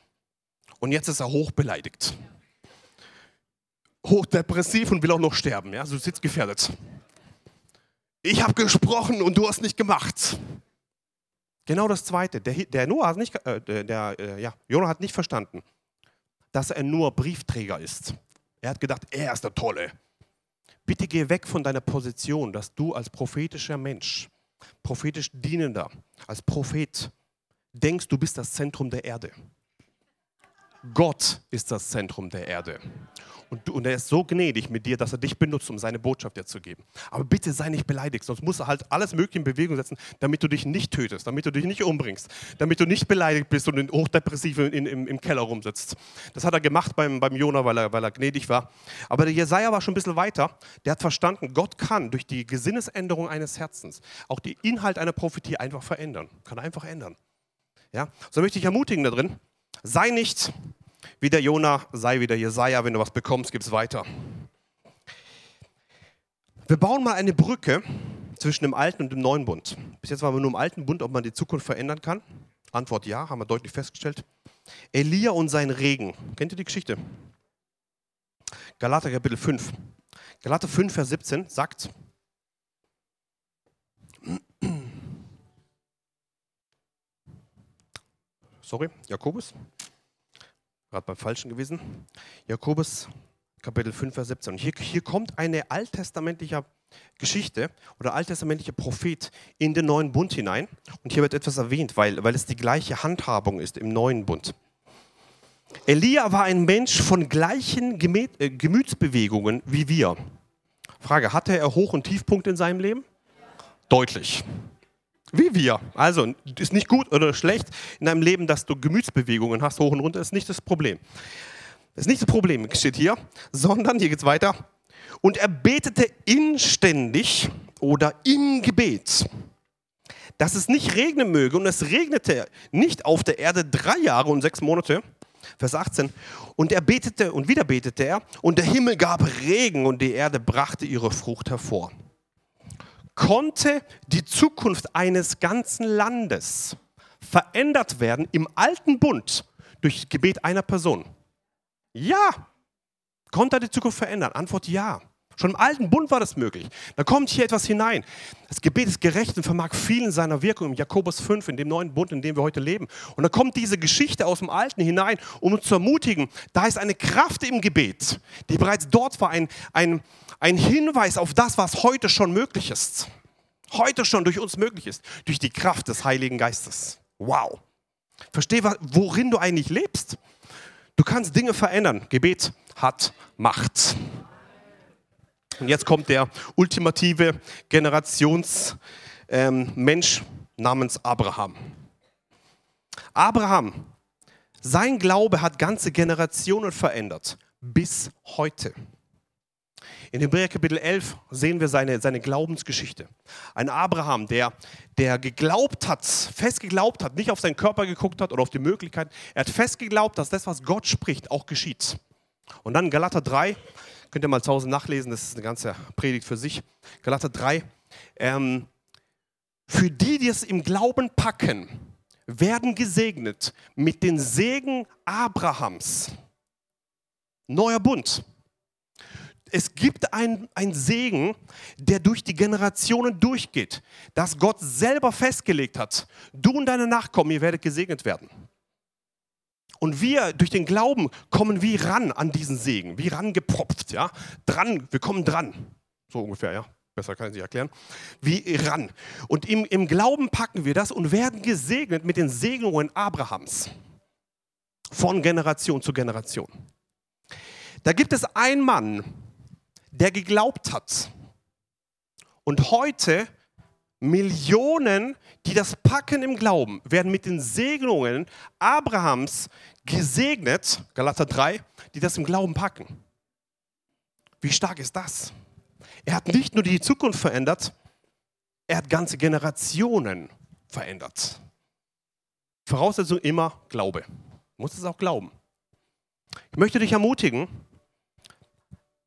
Und jetzt ist er hochbeleidigt. Hochdepressiv und will auch noch sterben. Ja? So sitzt gefährdet ich habe gesprochen und du hast nicht gemacht. Genau das Zweite. Der, der Noah hat nicht, äh, der, äh, ja, Jonah hat nicht verstanden, dass er nur Briefträger ist. Er hat gedacht, er ist der Tolle. Bitte geh weg von deiner Position, dass du als prophetischer Mensch, prophetisch Dienender, als Prophet denkst, du bist das Zentrum der Erde. Gott ist das Zentrum der Erde. Und, und er ist so gnädig mit dir, dass er dich benutzt, um seine Botschaft dir zu geben. Aber bitte sei nicht beleidigt, sonst musst du halt alles Mögliche in Bewegung setzen, damit du dich nicht tötest, damit du dich nicht umbringst, damit du nicht beleidigt bist und in, in, im, im, Keller rumsitzt. Das hat er gemacht beim, beim Jona, weil er, weil er gnädig war. Aber der Jesaja war schon ein bisschen weiter. Der hat verstanden, Gott kann durch die Gesinnesänderung eines Herzens auch den Inhalt einer Prophetie einfach verändern. Kann einfach ändern. Ja? So möchte ich ermutigen da drin. Sei nicht wie der Jona, sei wie der Jesaja. Wenn du was bekommst, gib es weiter. Wir bauen mal eine Brücke zwischen dem alten und dem neuen Bund. Bis jetzt waren wir nur im alten Bund, ob man die Zukunft verändern kann. Antwort ja, haben wir deutlich festgestellt. Elia und sein Regen. Kennt ihr die Geschichte? Galater Kapitel 5. Galater 5, Vers 17 sagt, <clears throat> sorry, Jakobus, gerade beim Falschen gewesen. Jakobus Kapitel 5, Vers 17. Und hier, hier kommt eine alttestamentliche Geschichte oder alttestamentliche Prophet in den neuen Bund hinein. Und hier wird etwas erwähnt, weil, weil es die gleiche Handhabung ist im neuen Bund. Elia war ein Mensch von gleichen äh, Gemütsbewegungen wie wir. Frage, hatte er Hoch- und Tiefpunkte in seinem Leben? Deutlich. Wie wir. Also, ist nicht gut oder schlecht in deinem Leben, dass du Gemütsbewegungen hast, hoch und runter, ist nicht das Problem. Das ist nicht das Problem, steht hier, sondern, hier geht es weiter, und er betete inständig oder im Gebet, dass es nicht regnen möge. Und es regnete nicht auf der Erde drei Jahre und sechs Monate. Vers 18. Und er betete und wieder betete er, und der Himmel gab Regen und die Erde brachte ihre Frucht hervor. Konnte die Zukunft eines ganzen Landes verändert werden im alten Bund durch Gebet einer Person? Ja. Konnte er die Zukunft verändern? Antwort ja. Schon im alten Bund war das möglich. Da kommt hier etwas hinein. Das Gebet ist gerecht und vermag vielen seiner Wirkung im Jakobus 5, in dem neuen Bund, in dem wir heute leben. Und da kommt diese Geschichte aus dem Alten hinein, um uns zu ermutigen, da ist eine Kraft im Gebet, die bereits dort war, ein, ein, ein Hinweis auf das, was heute schon möglich ist. Heute schon durch uns möglich ist, durch die Kraft des Heiligen Geistes. Wow. Versteh, worin du eigentlich lebst. Du kannst Dinge verändern. Gebet hat Macht. Und jetzt kommt der ultimative Generationsmensch ähm, namens Abraham. Abraham, sein Glaube hat ganze Generationen verändert, bis heute. In Hebräer Kapitel 11 sehen wir seine, seine Glaubensgeschichte. Ein Abraham, der, der geglaubt hat, fest geglaubt hat, nicht auf seinen Körper geguckt hat oder auf die Möglichkeit. Er hat fest geglaubt, dass das, was Gott spricht, auch geschieht. Und dann Galater 3, Könnt ihr mal zu Hause nachlesen, das ist eine ganze Predigt für sich. Galater 3. Ähm, für die, die es im Glauben packen, werden gesegnet mit den Segen Abrahams. Neuer Bund. Es gibt einen Segen, der durch die Generationen durchgeht, das Gott selber festgelegt hat. Du und deine Nachkommen, ihr werdet gesegnet werden. Und wir durch den Glauben kommen wie ran an diesen Segen, wie rangepropft, ja, dran, wir kommen dran, so ungefähr, ja, besser kann ich nicht erklären, wie ran. Und im, im Glauben packen wir das und werden gesegnet mit den Segnungen Abrahams. Von Generation zu Generation. Da gibt es einen Mann, der geglaubt hat. Und heute Millionen, die das packen im Glauben, werden mit den Segnungen Abrahams gesegnet, Galater 3, die das im Glauben packen. Wie stark ist das? Er hat nicht nur die Zukunft verändert, er hat ganze Generationen verändert. Voraussetzung immer Glaube. Du musst es auch glauben. Ich möchte dich ermutigen,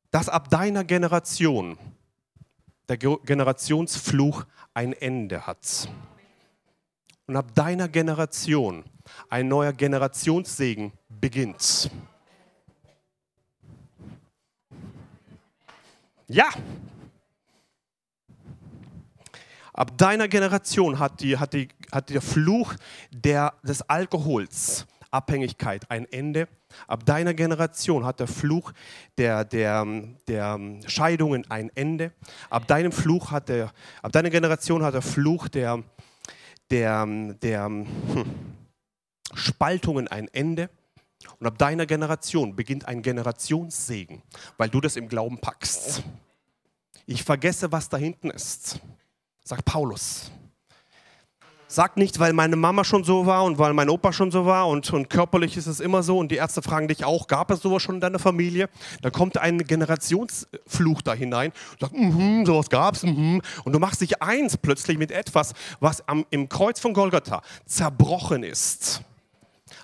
dass ab deiner Generation der Generationsfluch ein Ende hat. Und ab deiner Generation ein neuer Generationssegen beginnt. Ja. Ab deiner Generation hat, die, hat, die, hat der Fluch der, des Alkohols, Abhängigkeit ein Ende. Ab deiner Generation hat der Fluch der, der, der Scheidungen ein Ende. Ab deinem Fluch hat der, ab deiner Generation hat der Fluch der, der, der hm, Spaltungen ein Ende. Und ab deiner Generation beginnt ein Generationssegen, weil du das im Glauben packst. Ich vergesse, was da hinten ist, sagt Paulus. Sag nicht, weil meine Mama schon so war und weil mein Opa schon so war und, und körperlich ist es immer so und die Ärzte fragen dich auch, gab es sowas schon in deiner Familie? Da kommt ein Generationsfluch da hinein und sagt, mm sowas gab es. Mm Und du machst dich eins plötzlich mit etwas, was am, im Kreuz von Golgatha zerbrochen ist.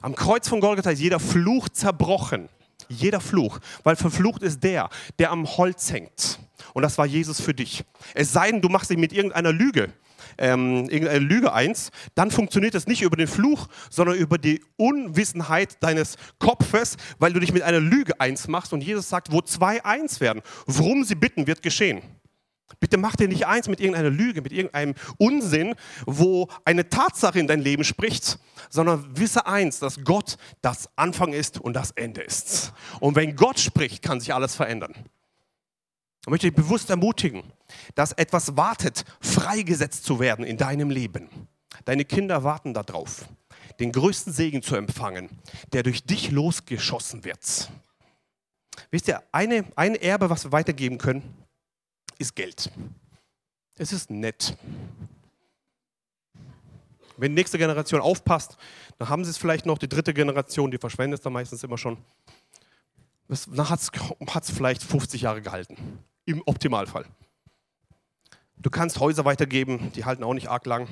Am Kreuz von Golgatha ist jeder Fluch zerbrochen. Jeder Fluch, weil verflucht ist der, der am Holz hängt. Und das war Jesus für dich. Es sei denn, du machst dich mit irgendeiner Lüge ähm, irgendeine Lüge eins, dann funktioniert das nicht über den Fluch, sondern über die Unwissenheit deines Kopfes, weil du dich mit einer Lüge eins machst. Und Jesus sagt, wo zwei eins werden, worum sie bitten, wird geschehen. Bitte mach dir nicht eins mit irgendeiner Lüge, mit irgendeinem Unsinn, wo eine Tatsache in dein Leben spricht, sondern wisse eins, dass Gott das Anfang ist und das Ende ist. Und wenn Gott spricht, kann sich alles verändern. Ich möchte dich bewusst ermutigen, dass etwas wartet, freigesetzt zu werden in deinem Leben. Deine Kinder warten darauf, den größten Segen zu empfangen, der durch dich losgeschossen wird. Wisst ihr, eine, ein Erbe, was wir weitergeben können, ist Geld. Es ist nett. Wenn die nächste Generation aufpasst, dann haben sie es vielleicht noch, die dritte Generation, die verschwendet es dann meistens immer schon. dann hat es vielleicht 50 Jahre gehalten, im Optimalfall. Du kannst Häuser weitergeben, die halten auch nicht arg lang.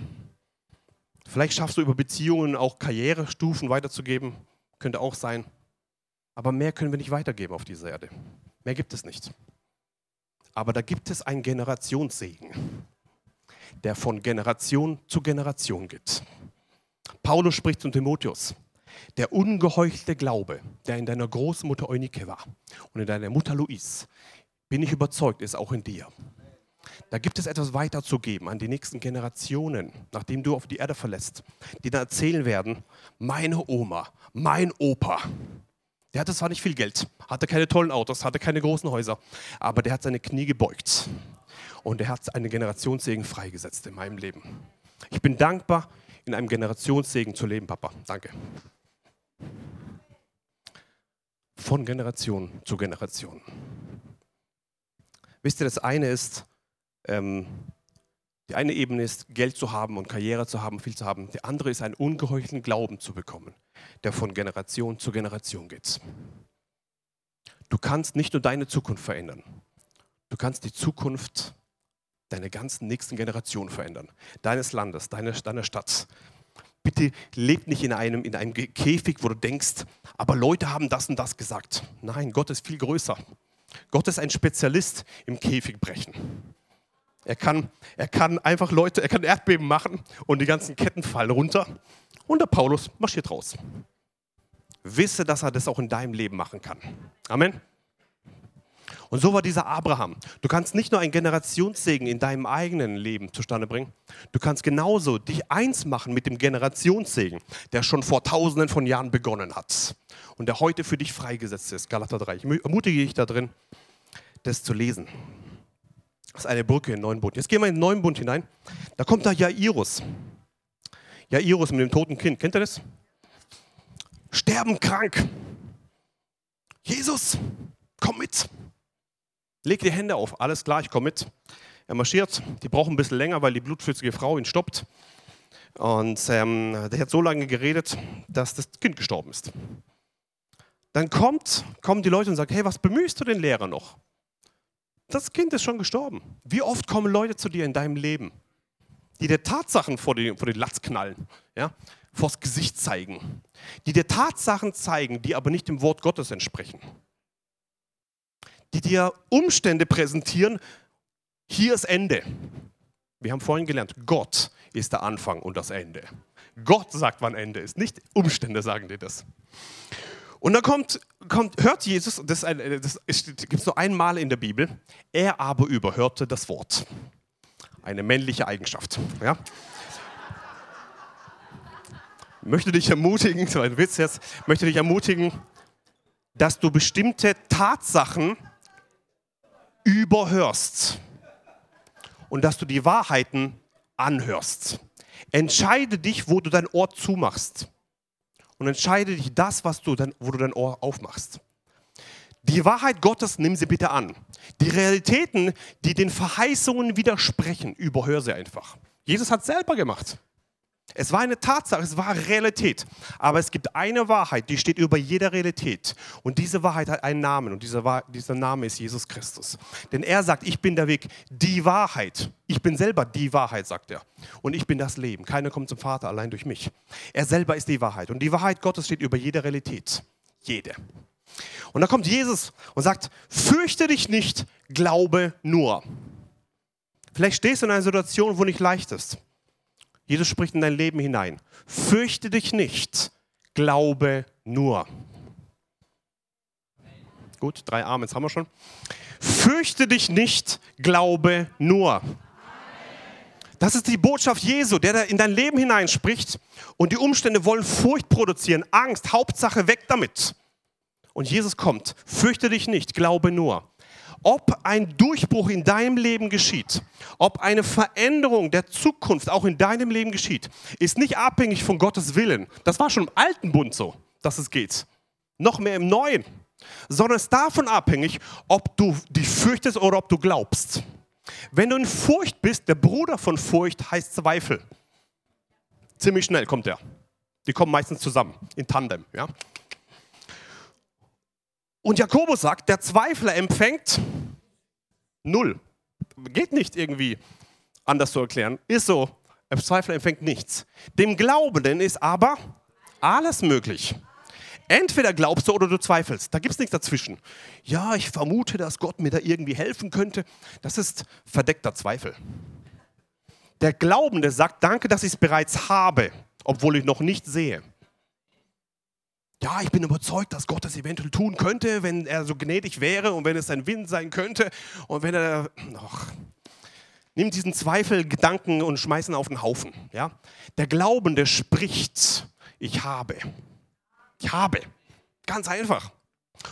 Vielleicht schaffst du über Beziehungen auch Karrierestufen weiterzugeben, könnte auch sein. Aber mehr können wir nicht weitergeben auf dieser Erde. Mehr gibt es nicht. Aber da gibt es einen Generationssegen, der von Generation zu Generation geht. Paulus spricht zu Timotheus. Der ungeheuchelte Glaube, der in deiner Großmutter Eunike war und in deiner Mutter Louise, bin ich überzeugt, ist auch in dir. Da gibt es etwas weiterzugeben an die nächsten Generationen, nachdem du auf die Erde verlässt, die dann erzählen werden, meine Oma, mein Opa, der hatte zwar nicht viel Geld, hatte keine tollen Autos, hatte keine großen Häuser, aber der hat seine Knie gebeugt und er hat einen Generationssegen freigesetzt in meinem Leben. Ich bin dankbar, in einem Generationssegen zu leben, Papa. Danke. Von Generation zu Generation. Wisst ihr, das eine ist, ähm, die eine Ebene ist, Geld zu haben und Karriere zu haben, viel zu haben. Die andere ist, einen ungeheuchelten Glauben zu bekommen, der von Generation zu Generation geht. Du kannst nicht nur deine Zukunft verändern, du kannst die Zukunft deiner ganzen nächsten Generation verändern, deines Landes, deiner, deiner Stadt. Bitte lebt nicht in einem, in einem Käfig, wo du denkst, aber Leute haben das und das gesagt. Nein, Gott ist viel größer. Gott ist ein Spezialist im Käfig brechen. Er kann, er kann einfach Leute, er kann Erdbeben machen und die ganzen Ketten fallen runter. Und der Paulus marschiert raus. Wisse, dass er das auch in deinem Leben machen kann. Amen. Und so war dieser Abraham. Du kannst nicht nur einen Generationssegen in deinem eigenen Leben zustande bringen, du kannst genauso dich eins machen mit dem Generationssegen, der schon vor tausenden von Jahren begonnen hat und der heute für dich freigesetzt ist. Galater 3. Ich ermutige dich da drin, das zu lesen. Das ist eine Brücke in den neuen Bund. Jetzt gehen wir in den neuen Bund hinein. Da kommt da Jairus. Jairus mit dem toten Kind. Kennt ihr das? Sterbenkrank. Jesus, komm mit. Leg die Hände auf. Alles klar, ich komme mit. Er marschiert. Die brauchen ein bisschen länger, weil die blutflüssige Frau ihn stoppt. Und ähm, der hat so lange geredet, dass das Kind gestorben ist. Dann kommt, kommen die Leute und sagen, hey, was bemühst du den Lehrer noch? Das Kind ist schon gestorben. Wie oft kommen Leute zu dir in deinem Leben, die dir Tatsachen vor die, vor die Latz knallen, ja? vors Gesicht zeigen, die dir Tatsachen zeigen, die aber nicht dem Wort Gottes entsprechen, die dir Umstände präsentieren, hier ist Ende. Wir haben vorhin gelernt, Gott ist der Anfang und das Ende. Gott sagt, wann Ende ist, nicht Umstände sagen dir das. Und dann kommt, kommt hört Jesus, das, das gibt es nur einmal in der Bibel, er aber überhörte das Wort. Eine männliche Eigenschaft. Ja? möchte dich ermutigen, so ein Witz jetzt, möchte dich ermutigen, dass du bestimmte Tatsachen überhörst und dass du die Wahrheiten anhörst. Entscheide dich, wo du dein Ohr zumachst und entscheide dich das, was du dann, wo du dein Ohr aufmachst. Die Wahrheit Gottes nimm sie bitte an. Die Realitäten, die den Verheißungen widersprechen, überhör sie einfach. Jesus hat selber gemacht. Es war eine Tatsache, es war Realität. Aber es gibt eine Wahrheit, die steht über jeder Realität. Und diese Wahrheit hat einen Namen und dieser, dieser Name ist Jesus Christus. Denn er sagt, ich bin der Weg, die Wahrheit. Ich bin selber die Wahrheit, sagt er. Und ich bin das Leben. Keiner kommt zum Vater allein durch mich. Er selber ist die Wahrheit. Und die Wahrheit Gottes steht über jeder Realität. Jede. Und dann kommt Jesus und sagt, fürchte dich nicht, glaube nur. Vielleicht stehst du in einer Situation, wo nicht leicht ist. Jesus spricht in dein Leben hinein. Fürchte dich nicht, glaube nur. Gut, drei Amens haben wir schon. Fürchte dich nicht, glaube nur. Das ist die Botschaft Jesu, der da in dein Leben hineinspricht und die Umstände wollen Furcht produzieren, Angst, Hauptsache weg damit. Und Jesus kommt, fürchte dich nicht, glaube nur. Ob ein Durchbruch in deinem Leben geschieht, ob eine Veränderung der Zukunft auch in deinem Leben geschieht, ist nicht abhängig von Gottes Willen. Das war schon im alten Bund so, dass es geht. Noch mehr im neuen. Sondern es ist davon abhängig, ob du dich fürchtest oder ob du glaubst. Wenn du in Furcht bist, der Bruder von Furcht heißt Zweifel. Ziemlich schnell kommt er. Die kommen meistens zusammen, in Tandem. Ja? Und Jakobus sagt, der Zweifler empfängt null. Geht nicht irgendwie anders zu erklären. Ist so. Der Zweifler empfängt nichts. Dem Glaubenden ist aber alles möglich. Entweder glaubst du oder du zweifelst. Da gibt es nichts dazwischen. Ja, ich vermute, dass Gott mir da irgendwie helfen könnte. Das ist verdeckter Zweifel. Der Glaubende sagt, danke, dass ich es bereits habe, obwohl ich noch nicht sehe ja, ich bin überzeugt, dass Gott das eventuell tun könnte, wenn er so gnädig wäre und wenn es ein Wind sein könnte und wenn er, ach, nimmt diesen Zweifelgedanken und schmeißt ihn auf den Haufen. Ja? Der Glaubende spricht, ich habe. Ich habe. Ganz einfach.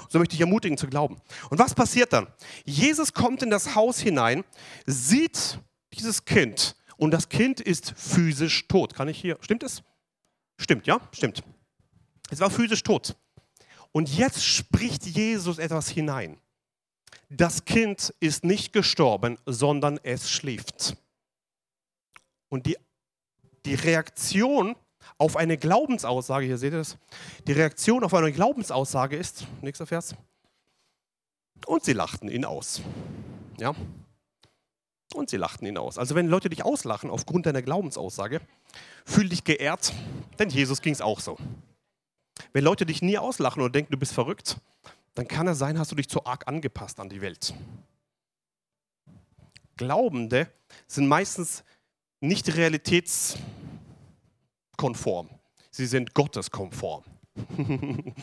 So möchte ich ermutigen zu glauben. Und was passiert dann? Jesus kommt in das Haus hinein, sieht dieses Kind und das Kind ist physisch tot. Kann ich hier, stimmt es? Stimmt, ja? Stimmt. Es war physisch tot. Und jetzt spricht Jesus etwas hinein. Das Kind ist nicht gestorben, sondern es schläft. Und die, die Reaktion auf eine Glaubensaussage, hier seht ihr das, die Reaktion auf eine Glaubensaussage ist, nächster Vers, und sie lachten ihn aus. Ja? Und sie lachten ihn aus. Also wenn Leute dich auslachen aufgrund deiner Glaubensaussage, fühl dich geehrt, denn Jesus ging es auch so. Wenn Leute dich nie auslachen oder denken, du bist verrückt, dann kann es sein, hast du dich zu arg angepasst an die Welt. Glaubende sind meistens nicht realitätskonform. Sie sind gotteskonform. <laughs>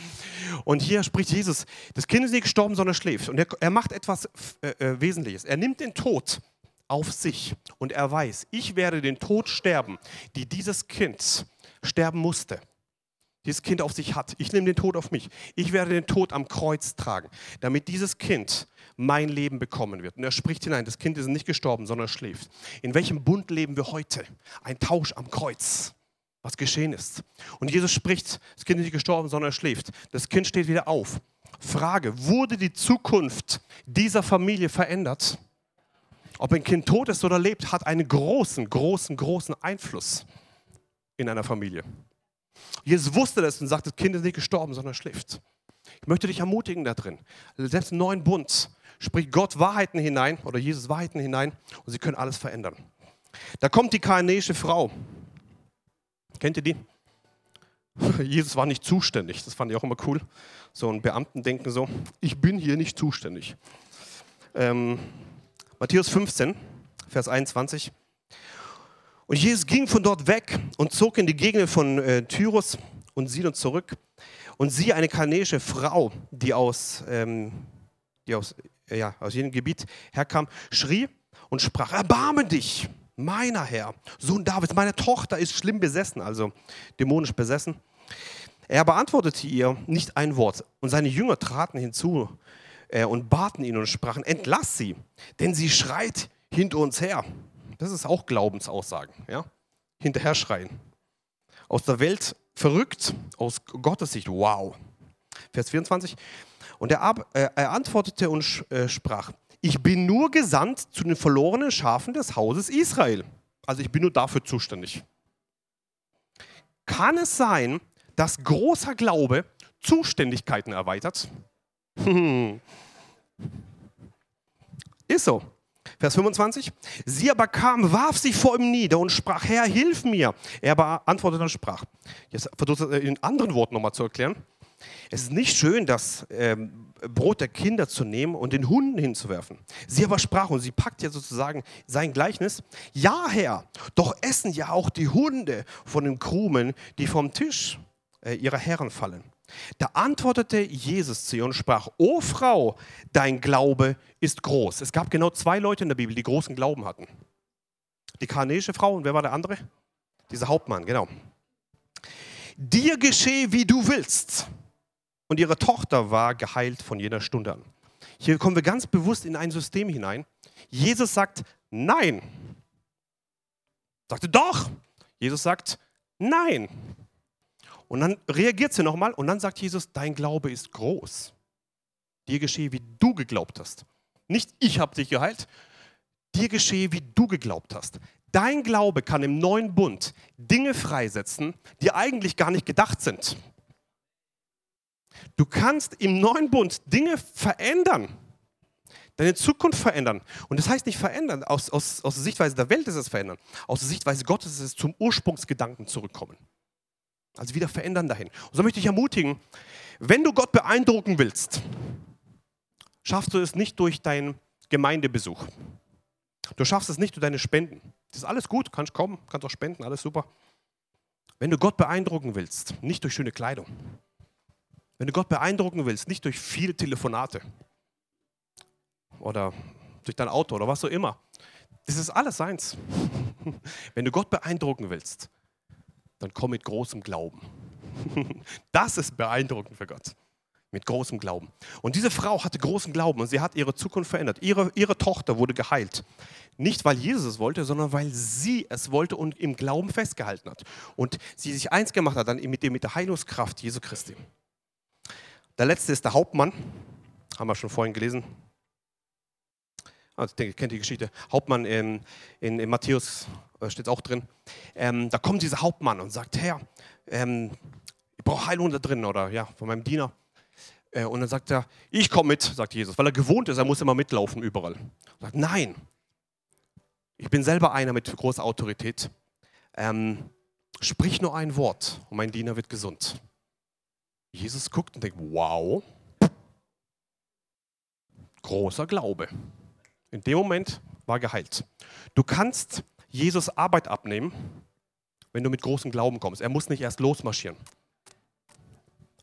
und hier spricht Jesus, das Kind ist nicht gestorben, sondern schläft. Und er, er macht etwas äh, äh, Wesentliches. Er nimmt den Tod auf sich und er weiß, ich werde den Tod sterben, die dieses Kind sterben musste dieses Kind auf sich hat. Ich nehme den Tod auf mich. Ich werde den Tod am Kreuz tragen, damit dieses Kind mein Leben bekommen wird. Und er spricht hinein, das Kind ist nicht gestorben, sondern schläft. In welchem Bund leben wir heute? Ein Tausch am Kreuz, was geschehen ist. Und Jesus spricht, das Kind ist nicht gestorben, sondern er schläft. Das Kind steht wieder auf. Frage, wurde die Zukunft dieser Familie verändert? Ob ein Kind tot ist oder lebt, hat einen großen, großen, großen Einfluss in einer Familie. Jesus wusste das und sagt, das Kind ist nicht gestorben, sondern schläft. Ich möchte dich ermutigen da drin. Selbst im neuen Bund spricht Gott Wahrheiten hinein oder Jesus Wahrheiten hinein und sie können alles verändern. Da kommt die kanäische Frau. Kennt ihr die? <laughs> Jesus war nicht zuständig. Das fand ich auch immer cool. So ein Beamten denken so, ich bin hier nicht zuständig. Ähm, Matthäus 15, Vers 21. Und Jesus ging von dort weg und zog in die Gegend von äh, Tyrus und Sidon zurück. Und sie, eine kanäische Frau, die aus, ähm, die aus, äh, ja, aus jenem Gebiet herkam, schrie und sprach, erbarme dich, meiner Herr, Sohn Davids, meine Tochter ist schlimm besessen, also dämonisch besessen. Er beantwortete ihr nicht ein Wort. Und seine Jünger traten hinzu äh, und baten ihn und sprachen, entlass sie, denn sie schreit hinter uns her. Das ist auch Glaubensaussagen. Ja? Hinterher schreien. Aus der Welt verrückt, aus Gottes Sicht, wow. Vers 24. Und er, äh, er antwortete und äh, sprach, ich bin nur gesandt zu den verlorenen Schafen des Hauses Israel. Also ich bin nur dafür zuständig. Kann es sein, dass großer Glaube Zuständigkeiten erweitert? <laughs> Ist so. Vers 25. Sie aber kam, warf sich vor ihm nieder und sprach, Herr, hilf mir. Er aber antwortete und sprach. Jetzt versucht er in anderen Worten nochmal zu erklären. Es ist nicht schön, das ähm, Brot der Kinder zu nehmen und den Hunden hinzuwerfen. Sie aber sprach und sie packt ja sozusagen sein Gleichnis. Ja, Herr, doch essen ja auch die Hunde von den Krumen, die vom Tisch äh, ihrer Herren fallen. Da antwortete Jesus zu ihr und sprach, O Frau, dein Glaube ist groß. Es gab genau zwei Leute in der Bibel, die großen Glauben hatten. Die kanäische Frau und wer war der andere? Dieser Hauptmann, genau. Dir geschehe, wie du willst. Und ihre Tochter war geheilt von jener Stunde an. Hier kommen wir ganz bewusst in ein System hinein. Jesus sagt nein. Sagte doch. Jesus sagt nein. Und dann reagiert sie nochmal und dann sagt Jesus, dein Glaube ist groß. Dir geschehe, wie du geglaubt hast. Nicht ich habe dich geheilt, dir geschehe, wie du geglaubt hast. Dein Glaube kann im neuen Bund Dinge freisetzen, die eigentlich gar nicht gedacht sind. Du kannst im neuen Bund Dinge verändern, deine Zukunft verändern. Und das heißt nicht verändern, aus, aus, aus der Sichtweise der Welt ist es verändern, aus der Sichtweise Gottes ist es zum Ursprungsgedanken zurückkommen. Also wieder verändern dahin. Und so möchte ich ermutigen, wenn du Gott beeindrucken willst, schaffst du es nicht durch deinen Gemeindebesuch. Du schaffst es nicht durch deine Spenden. Das ist alles gut, kannst kommen, kannst auch spenden, alles super. Wenn du Gott beeindrucken willst, nicht durch schöne Kleidung. Wenn du Gott beeindrucken willst, nicht durch viele Telefonate oder durch dein Auto oder was auch immer. Das ist alles seins. <laughs> Wenn du Gott beeindrucken willst, dann komm mit großem Glauben. <laughs> Das ist beeindruckend für Gott. Mit großem Glauben. Und diese Frau hatte großen Glauben und sie hat ihre Zukunft verändert. Ihre, ihre Tochter wurde geheilt. Nicht, weil Jesus es wollte, sondern weil sie es wollte und im Glauben festgehalten hat. Und sie sich eins gemacht hat dann mit, dem, mit der Heilungskraft Jesu Christi. Der letzte ist der Hauptmann. Haben wir schon vorhin gelesen. Also, ich denke, ihr kennt die Geschichte. Hauptmann in, in, in Matthäus äh, steht es auch drin. Ähm, da kommt dieser Hauptmann und sagt: Herr, ähm, ich brauche Heilung da drin oder ja, von meinem Diener. Äh, und dann sagt er, ich komme mit, sagt Jesus, weil er gewohnt ist, er muss immer mitlaufen überall. Er sagt, nein, ich bin selber einer mit großer Autorität. Ähm, sprich nur ein Wort und mein Diener wird gesund. Jesus guckt und denkt, wow, großer Glaube. In dem Moment war geheilt. Du kannst Jesus Arbeit abnehmen, wenn du mit großem Glauben kommst. Er muss nicht erst losmarschieren.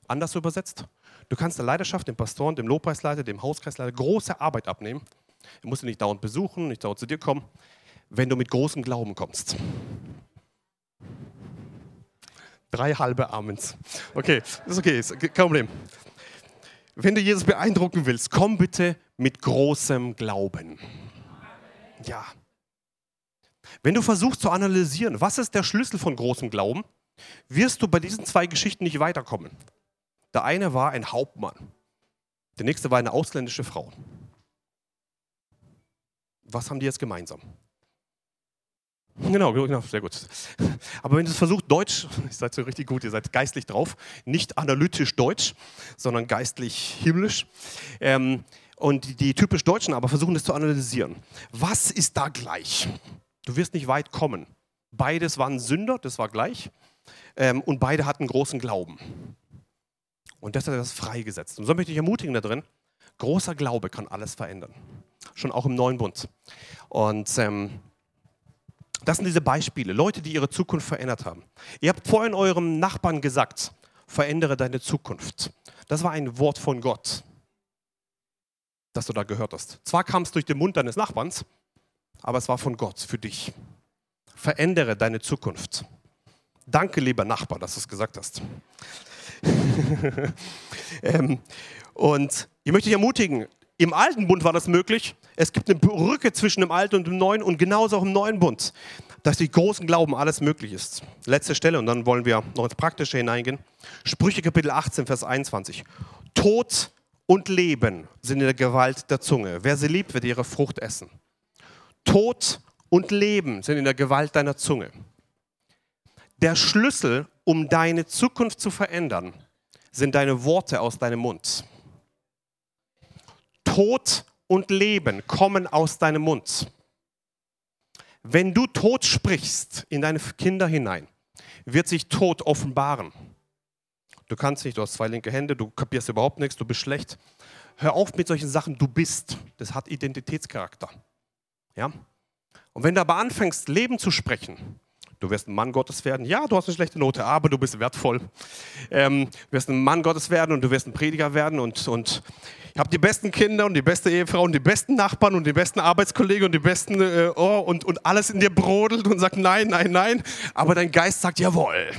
Anders übersetzt, Du kannst der Leidenschaft, dem Pastoren, dem Lobpreisleiter, dem Hauskreisleiter große Arbeit abnehmen. Er muss nicht dauernd besuchen, nicht dauernd zu dir kommen, wenn du mit großem Glauben kommst. Drei halbe Amens. Okay, ist okay, ist kein Problem. Wenn du Jesus beeindrucken willst, komm bitte mit großem Glauben. Ja. Wenn du versuchst zu analysieren, was ist der Schlüssel von großem Glauben, wirst du bei diesen zwei Geschichten nicht weiterkommen. Der eine war ein Hauptmann, der nächste war eine ausländische Frau. Was haben die jetzt gemeinsam? Genau, genau, sehr gut. Aber wenn du es versucht, Deutsch, <laughs> ihr seid so richtig gut, ihr seid geistlich drauf, nicht analytisch deutsch, sondern geistlich himmlisch. Ähm, und die, die typisch Deutschen aber versuchen das zu analysieren. Was ist da gleich? Du wirst nicht weit kommen. Beides waren Sünder, das war gleich. Ähm, und beide hatten großen Glauben. Und das hat das freigesetzt. Und so möchte ich ermutigen da drin, großer Glaube kann alles verändern. Schon auch im neuen Bund. Und ähm, das sind diese Beispiele, Leute, die ihre Zukunft verändert haben. Ihr habt vorhin eurem Nachbarn gesagt, verändere deine Zukunft. Das war ein Wort von Gott, das du da gehört hast. Zwar kam es durch den Mund deines Nachbarns, aber es war von Gott für dich. Verändere deine Zukunft. Danke, lieber Nachbar, dass du es gesagt hast. <laughs> ähm, und ich möchte dich ermutigen, im alten Bund war das möglich. Es gibt eine Brücke zwischen dem alten und dem neuen und genauso auch im neuen Bund, dass durch großen Glauben alles möglich ist. Letzte Stelle und dann wollen wir noch ins Praktische hineingehen. Sprüche Kapitel 18, Vers 21. Tod und Leben sind in der Gewalt der Zunge. Wer sie liebt, wird ihre Frucht essen. Tod und Leben sind in der Gewalt deiner Zunge. Der Schlüssel, um deine Zukunft zu verändern, sind deine Worte aus deinem Mund. Tod und Leben kommen aus deinem Mund. Wenn du Tod sprichst in deine Kinder hinein, wird sich Tod offenbaren. Du kannst nicht, du hast zwei linke Hände, du kapierst überhaupt nichts, du bist schlecht. Hör auf mit solchen Sachen, du bist. Das hat Identitätscharakter. Ja? Und wenn du aber anfängst, Leben zu sprechen, Du wirst ein Mann Gottes werden. Ja, du hast eine schlechte Note, aber du bist wertvoll. Ähm, du wirst ein Mann Gottes werden und du wirst ein Prediger werden und, und ich habe die besten Kinder und die beste Ehefrau und die besten Nachbarn und die besten Arbeitskollegen und die besten äh, oh, und, und alles in dir brodelt und sagt nein, nein, nein. Aber dein Geist sagt jawohl.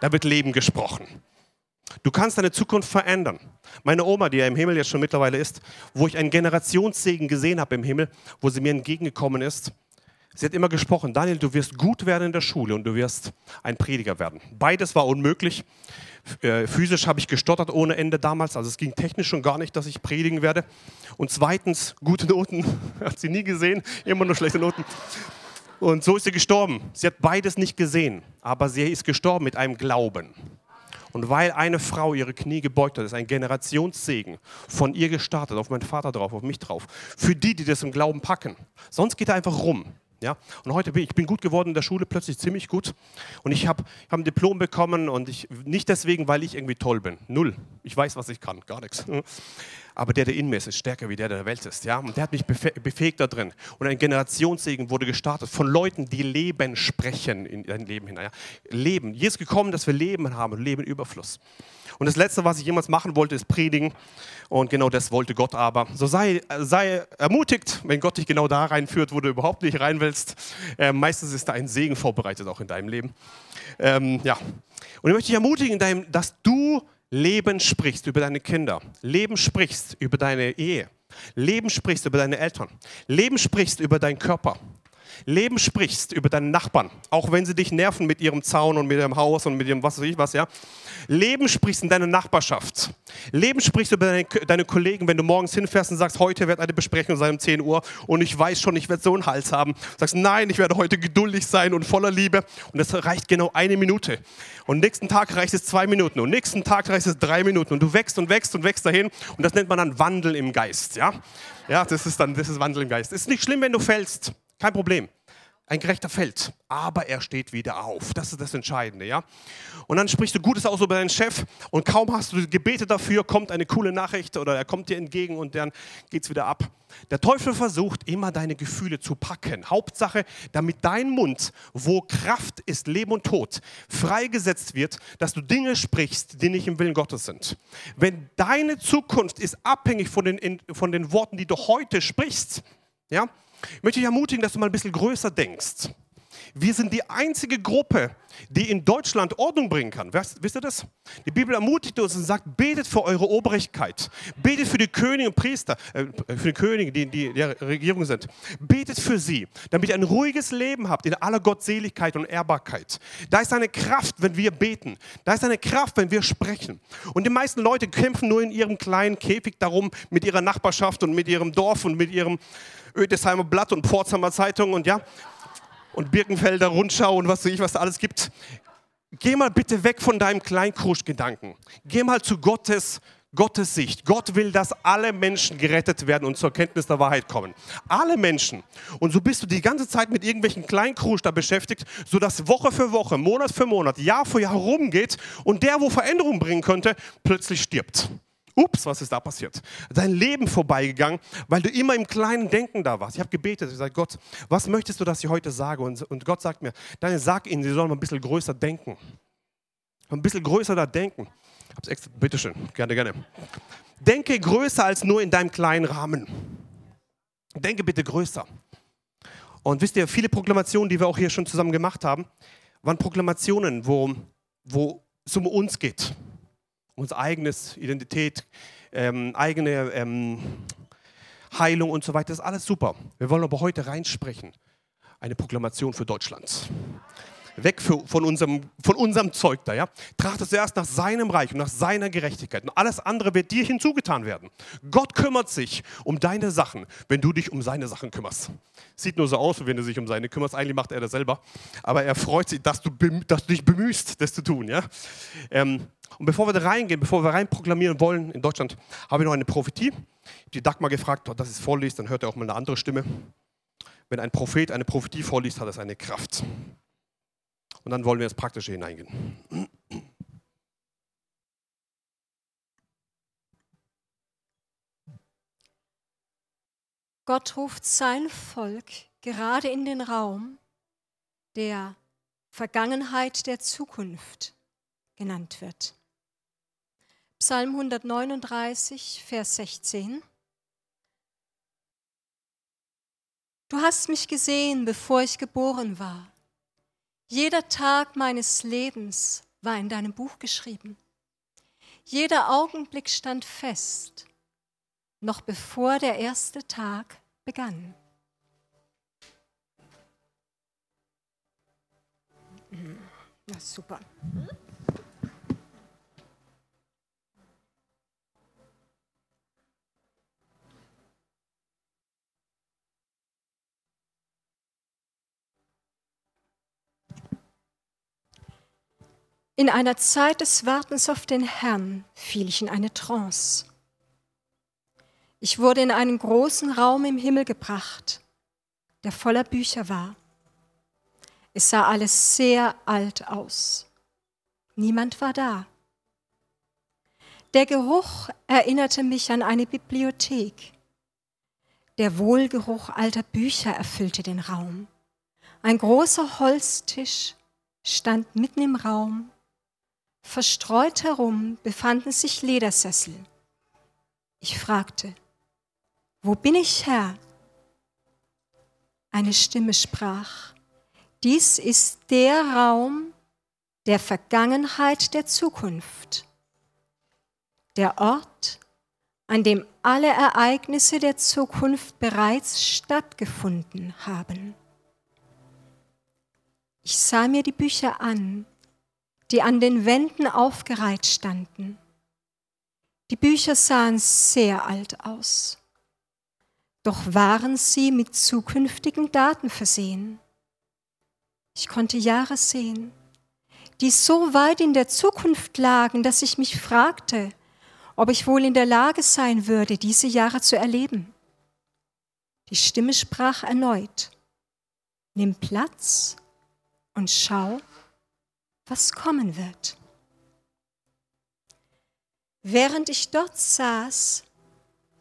Da wird Leben gesprochen. Du kannst deine Zukunft verändern. Meine Oma, die ja im Himmel jetzt schon mittlerweile ist, wo ich einen Generationssegen gesehen habe im Himmel, wo sie mir entgegengekommen ist, sie hat immer gesprochen, Daniel, du wirst gut werden in der Schule und du wirst ein Prediger werden. Beides war unmöglich. Äh, physisch habe ich gestottert ohne Ende damals, also es ging technisch schon gar nicht, dass ich predigen werde. Und zweitens, gute Noten, <laughs> hat sie nie gesehen, immer nur schlechte Noten. Und so ist sie gestorben. Sie hat beides nicht gesehen, aber sie ist gestorben mit einem Glauben. Und weil eine Frau ihre Knie gebeugt hat, ist ein Generationssegen von ihr gestartet, auf meinen Vater drauf, auf mich drauf. Für die, die das im Glauben packen. Sonst geht er einfach rum. Ja? Und heute bin ich bin gut geworden in der Schule, plötzlich ziemlich gut. Und ich habe hab ein Diplom bekommen und ich, nicht deswegen, weil ich irgendwie toll bin. Null. Ich weiß, was ich kann, gar nichts. Aber der, der in mir ist, ist stärker wie der, der der Welt ist. Ja? Und der hat mich befähigt da drin. Und ein Generationssegen wurde gestartet von Leuten, die Leben sprechen in dein Leben hinein. Ja? Leben. Hier ist gekommen, dass wir Leben haben und Leben Überfluss. Und das Letzte, was ich jemals machen wollte, ist predigen. Und genau das wollte Gott aber. So sei, sei ermutigt, wenn Gott dich genau da reinführt, wo du überhaupt nicht rein willst. Äh, meistens ist da ein Segen vorbereitet, auch in deinem Leben. Ähm, ja. Und ich möchte dich ermutigen, dass du Leben sprichst über deine Kinder. Leben sprichst über deine Ehe. Leben sprichst über deine Eltern. Leben sprichst über deinen Körper. Leben sprichst über deinen Nachbarn, auch wenn sie dich nerven mit ihrem Zaun und mit ihrem Haus und mit ihrem was weiß ich was, ja. Leben sprichst in deiner Nachbarschaft. Leben sprichst über deine, deine Kollegen, wenn du morgens hinfährst und sagst, heute wird eine Besprechung sein um 10 Uhr und ich weiß schon, ich werde so einen Hals haben. Sagst, nein, ich werde heute geduldig sein und voller Liebe und das reicht genau eine Minute. Und nächsten Tag reicht es zwei Minuten und nächsten Tag reicht es drei Minuten und du wächst und wächst und wächst dahin und das nennt man dann Wandel im Geist, ja. Ja, das ist dann, das ist Wandel im Geist. Ist nicht schlimm, wenn du fällst. Kein Problem. Ein Gerechter fällt, aber er steht wieder auf. Das ist das Entscheidende, ja? Und dann sprichst du Gutes aus über deinen Chef und kaum hast du Gebete dafür, kommt eine coole Nachricht oder er kommt dir entgegen und dann geht's wieder ab. Der Teufel versucht immer deine Gefühle zu packen. Hauptsache, damit dein Mund, wo Kraft ist, Leben und Tod, freigesetzt wird, dass du Dinge sprichst, die nicht im Willen Gottes sind. Wenn deine Zukunft ist abhängig von den, von den Worten, die du heute sprichst, ja, ich möchte dich ermutigen, dass du mal ein bisschen größer denkst. Wir sind die einzige Gruppe, die in Deutschland Ordnung bringen kann. Wisst ihr das? Die Bibel ermutigt uns und sagt, betet für eure Obrigkeit. Betet für die Könige und Priester, äh, für die Könige, die in der Regierung sind. Betet für sie, damit ihr ein ruhiges Leben habt in aller Gottseligkeit und Ehrbarkeit. Da ist eine Kraft, wenn wir beten. Da ist eine Kraft, wenn wir sprechen. Und die meisten Leute kämpfen nur in ihrem kleinen Käfig darum, mit ihrer Nachbarschaft und mit ihrem Dorf und mit ihrem Ödesheimer Blatt und Pforzheimer Zeitung und ja, und Birkenfelder Rundschau und was weiß ich, was da alles gibt. Geh mal bitte weg von deinem Kleinkruschgedanken. Geh mal zu Gottes Gottes Sicht. Gott will, dass alle Menschen gerettet werden und zur Kenntnis der Wahrheit kommen. Alle Menschen. Und so bist du die ganze Zeit mit irgendwelchen Kleinkrusch da beschäftigt, sodass Woche für Woche, Monat für Monat, Jahr für Jahr rumgeht und der, wo Veränderung bringen könnte, plötzlich stirbt. Ups, was ist da passiert? Dein Leben vorbeigegangen, weil du immer im kleinen Denken da warst. Ich habe gebetet, ich sage, Gott, was möchtest du, dass ich heute sage? Und, und Gott sagt mir, Daniel, sag ihnen, sie sollen mal ein bisschen größer denken. Ein bisschen größer da denken. Hab's extra, bitteschön, gerne, gerne. Denke größer als nur in deinem kleinen Rahmen. Denke bitte größer. Und wisst ihr, viele Proklamationen, die wir auch hier schon zusammen gemacht haben, waren Proklamationen, wo, wo es um uns geht unsere eigene Identität, ähm, eigene ähm, Heilung und so weiter. Das ist alles super. Wir wollen aber heute reinsprechen. Eine Proklamation für Deutschland. Weg für, von, unserem, von unserem Zeug da, ja. Trachte zuerst nach seinem Reich und nach seiner Gerechtigkeit. Und alles andere wird dir hinzugetan werden. Gott kümmert sich um deine Sachen, wenn du dich um seine Sachen kümmerst. Sieht nur so aus, wenn du dich um seine kümmerst. Eigentlich macht er das selber. Aber er freut sich, dass du, dass du dich bemühst, das zu tun, ja. Ähm, und bevor wir da reingehen, bevor wir rein proklamieren wollen in Deutschland, habe ich noch eine Prophetie. Die Dagmar gefragt, dass es vorliest, dann hört er auch mal eine andere Stimme. Wenn ein Prophet eine Prophetie vorliest, hat es eine Kraft. Und dann wollen wir ins Praktische hineingehen. Gott ruft sein Volk gerade in den Raum der Vergangenheit der Zukunft genannt wird. Psalm 139, Vers 16. Du hast mich gesehen, bevor ich geboren war. Jeder Tag meines Lebens war in deinem Buch geschrieben. Jeder Augenblick stand fest, noch bevor der erste Tag begann. Na super. In einer Zeit des Wartens auf den Herrn fiel ich in eine Trance. Ich wurde in einen großen Raum im Himmel gebracht, der voller Bücher war. Es sah alles sehr alt aus. Niemand war da. Der Geruch erinnerte mich an eine Bibliothek. Der Wohlgeruch alter Bücher erfüllte den Raum. Ein großer Holztisch stand mitten im Raum Verstreut herum befanden sich Ledersessel. Ich fragte, wo bin ich Herr? Eine Stimme sprach, dies ist der Raum der Vergangenheit der Zukunft, der Ort, an dem alle Ereignisse der Zukunft bereits stattgefunden haben. Ich sah mir die Bücher an, die an den Wänden aufgereiht standen. Die Bücher sahen sehr alt aus, doch waren sie mit zukünftigen Daten versehen. Ich konnte Jahre sehen, die so weit in der Zukunft lagen, dass ich mich fragte, ob ich wohl in der Lage sein würde, diese Jahre zu erleben. Die Stimme sprach erneut, nimm Platz und schau, was kommen wird. Während ich dort saß,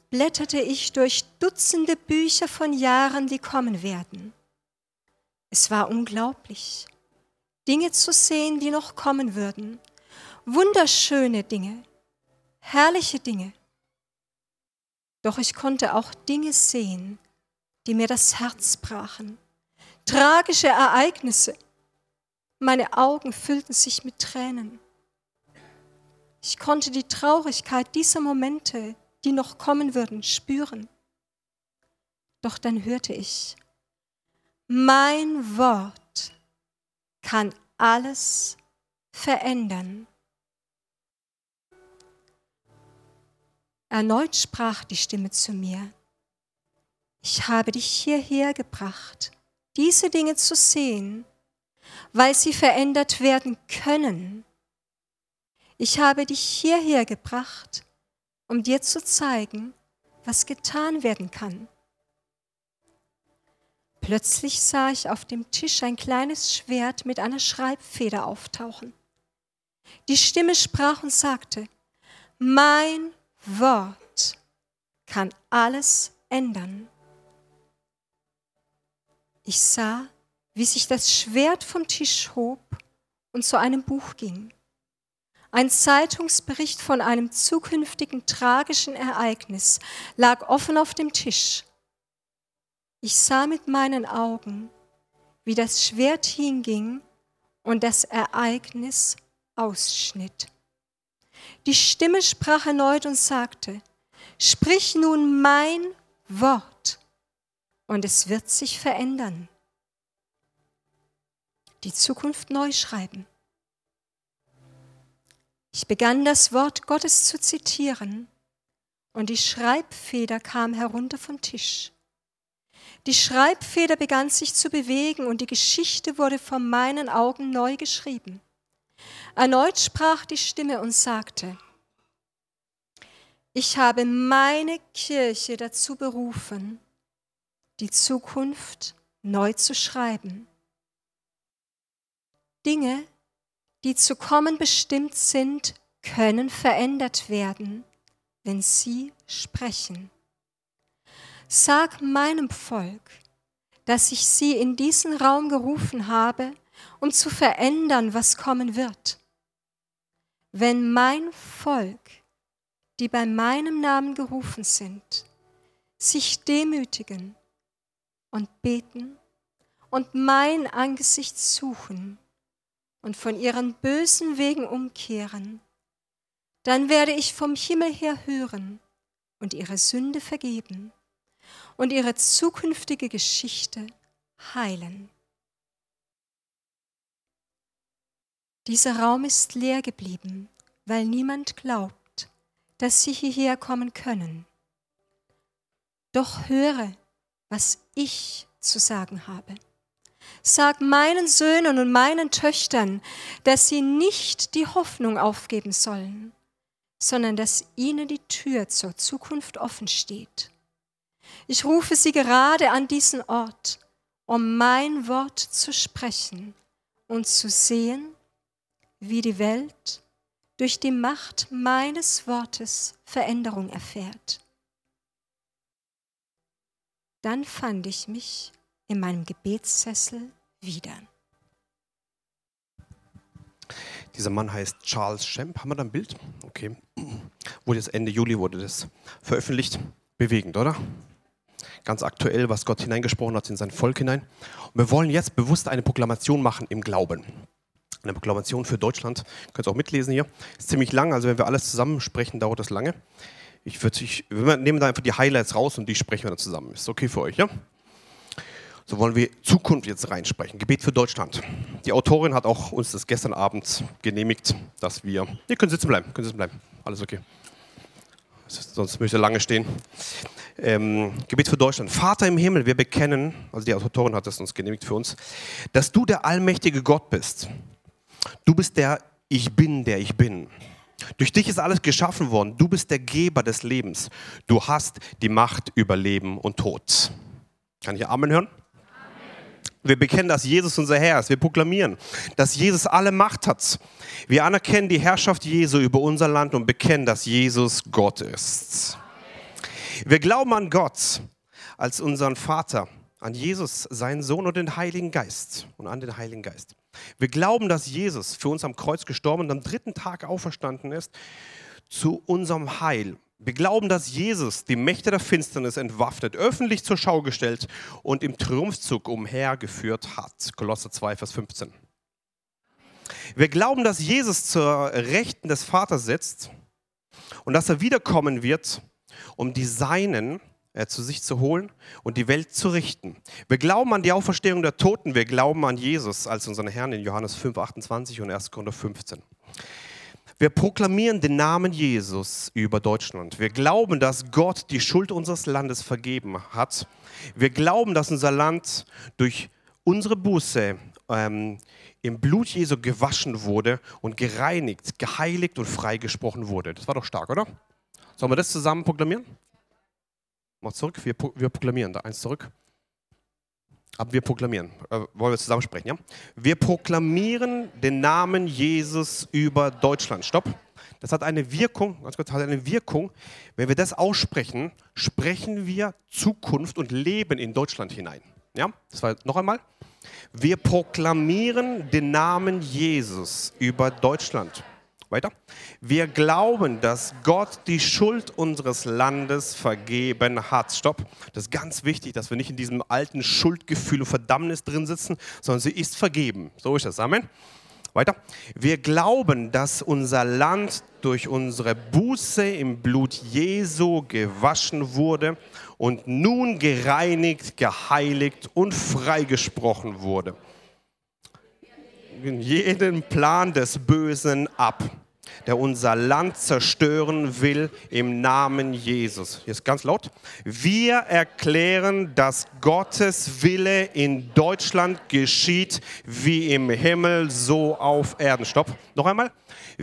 blätterte ich durch Dutzende Bücher von Jahren, die kommen werden. Es war unglaublich, Dinge zu sehen, die noch kommen würden. Wunderschöne Dinge, herrliche Dinge. Doch ich konnte auch Dinge sehen, die mir das Herz brachen. Tragische Ereignisse, meine Augen füllten sich mit Tränen. Ich konnte die Traurigkeit dieser Momente, die noch kommen würden, spüren. Doch dann hörte ich, mein Wort kann alles verändern. Erneut sprach die Stimme zu mir, ich habe dich hierher gebracht, diese Dinge zu sehen weil sie verändert werden können. Ich habe dich hierher gebracht, um dir zu zeigen, was getan werden kann. Plötzlich sah ich auf dem Tisch ein kleines Schwert mit einer Schreibfeder auftauchen. Die Stimme sprach und sagte, mein Wort kann alles ändern. Ich sah, wie sich das Schwert vom Tisch hob und zu einem Buch ging. Ein Zeitungsbericht von einem zukünftigen tragischen Ereignis lag offen auf dem Tisch. Ich sah mit meinen Augen, wie das Schwert hinging und das Ereignis ausschnitt. Die Stimme sprach erneut und sagte, Sprich nun mein Wort und es wird sich verändern die Zukunft neu schreiben. Ich begann das Wort Gottes zu zitieren und die Schreibfeder kam herunter vom Tisch. Die Schreibfeder begann sich zu bewegen und die Geschichte wurde vor meinen Augen neu geschrieben. Erneut sprach die Stimme und sagte, ich habe meine Kirche dazu berufen, die Zukunft neu zu schreiben. Dinge, die zu kommen bestimmt sind, können verändert werden, wenn sie sprechen. Sag meinem Volk, dass ich sie in diesen Raum gerufen habe, um zu verändern, was kommen wird. Wenn mein Volk, die bei meinem Namen gerufen sind, sich demütigen und beten und mein Angesicht suchen und von ihren bösen Wegen umkehren, Dann werde ich vom Himmel her hören und ihre Sünde vergeben und ihre zukünftige Geschichte heilen. Dieser Raum ist leer geblieben, weil niemand glaubt, dass sie hierher kommen können. Doch höre, was ich zu sagen habe. Sag meinen Söhnen und meinen Töchtern, dass sie nicht die Hoffnung aufgeben sollen, sondern dass ihnen die Tür zur Zukunft offen steht. Ich rufe sie gerade an diesen Ort, um mein Wort zu sprechen und zu sehen, wie die Welt durch die Macht meines Wortes Veränderung erfährt. Dann fand ich mich in meinem Gebetssessel wieder. Dieser Mann heißt Charles Schemp. Haben wir da ein Bild? Okay. Wurde jetzt Ende Juli wurde das veröffentlicht. Bewegend, oder? Ganz aktuell, was Gott hineingesprochen hat in sein Volk hinein. Und wir wollen jetzt bewusst eine Proklamation machen im Glauben. Eine Proklamation für Deutschland. Ihr könnt es auch mitlesen hier. Ist ziemlich lang, also wenn wir alles zusammen sprechen, dauert das lange. Ich würde, ich, wir nehmen da einfach die Highlights raus und die sprechen wir dann zusammen. Ist okay für euch, ja? So wollen wir Zukunft jetzt reinsprechen. Gebet für Deutschland. Die Autorin hat auch uns das gestern Abend genehmigt, dass wir. Ihr könnt sitzen bleiben, könnt sitzen bleiben. Alles okay. Sonst möchte ich lange stehen. Ähm, Gebet für Deutschland. Vater im Himmel, wir bekennen, also die Autorin hat es uns genehmigt für uns, dass du der allmächtige Gott bist. Du bist der Ich bin, der ich bin. Durch dich ist alles geschaffen worden. Du bist der Geber des Lebens. Du hast die Macht über Leben und Tod. Kann ich Amen hören? Wir bekennen, dass Jesus unser Herr ist. Wir proklamieren, dass Jesus alle Macht hat. Wir anerkennen die Herrschaft Jesu über unser Land und bekennen, dass Jesus Gott ist. Wir glauben an Gott als unseren Vater, an Jesus, seinen Sohn und den Heiligen Geist und an den Heiligen Geist. Wir glauben, dass Jesus für uns am Kreuz gestorben und am dritten Tag auferstanden ist zu unserem Heil. Wir glauben, dass Jesus die Mächte der Finsternis entwaffnet, öffentlich zur Schau gestellt und im Triumphzug umhergeführt hat. Kolosser 2, Vers 15. Wir glauben, dass Jesus zur Rechten des Vaters sitzt und dass er wiederkommen wird, um die Seinen äh, zu sich zu holen und die Welt zu richten. Wir glauben an die Auferstehung der Toten. Wir glauben an Jesus als unseren Herrn in Johannes 5, 28 und 1. Korinther 15. Wir proklamieren den Namen Jesus über Deutschland. Wir glauben, dass Gott die Schuld unseres Landes vergeben hat. Wir glauben, dass unser Land durch unsere Buße ähm, im Blut Jesu gewaschen wurde und gereinigt, geheiligt und freigesprochen wurde. Das war doch stark, oder? Sollen wir das zusammen proklamieren? Mal zurück, wir, wir proklamieren. Da eins zurück. Aber wir proklamieren. Äh, wollen wir zusammen sprechen, ja? Wir proklamieren den Namen Jesus über Deutschland. Stopp. Das hat eine Wirkung, ganz kurz, hat eine Wirkung. Wenn wir das aussprechen, sprechen wir Zukunft und Leben in Deutschland hinein. Ja? Das war noch einmal. Wir proklamieren den Namen Jesus über Deutschland. Weiter. Wir glauben, dass Gott die Schuld unseres Landes vergeben hat. Stopp. Das ist ganz wichtig, dass wir nicht in diesem alten Schuldgefühl und Verdammnis drin sitzen, sondern sie ist vergeben. So ist das. Amen. Weiter. Wir glauben, dass unser Land durch unsere Buße im Blut Jesu gewaschen wurde und nun gereinigt, geheiligt und freigesprochen wurde. Jeden Plan des Bösen ab der unser Land zerstören will, im Namen Jesus. Ist ganz laut. Wir erklären, dass Gottes Wille in Deutschland geschieht, wie im Himmel, so auf Erden. Stopp. Noch einmal.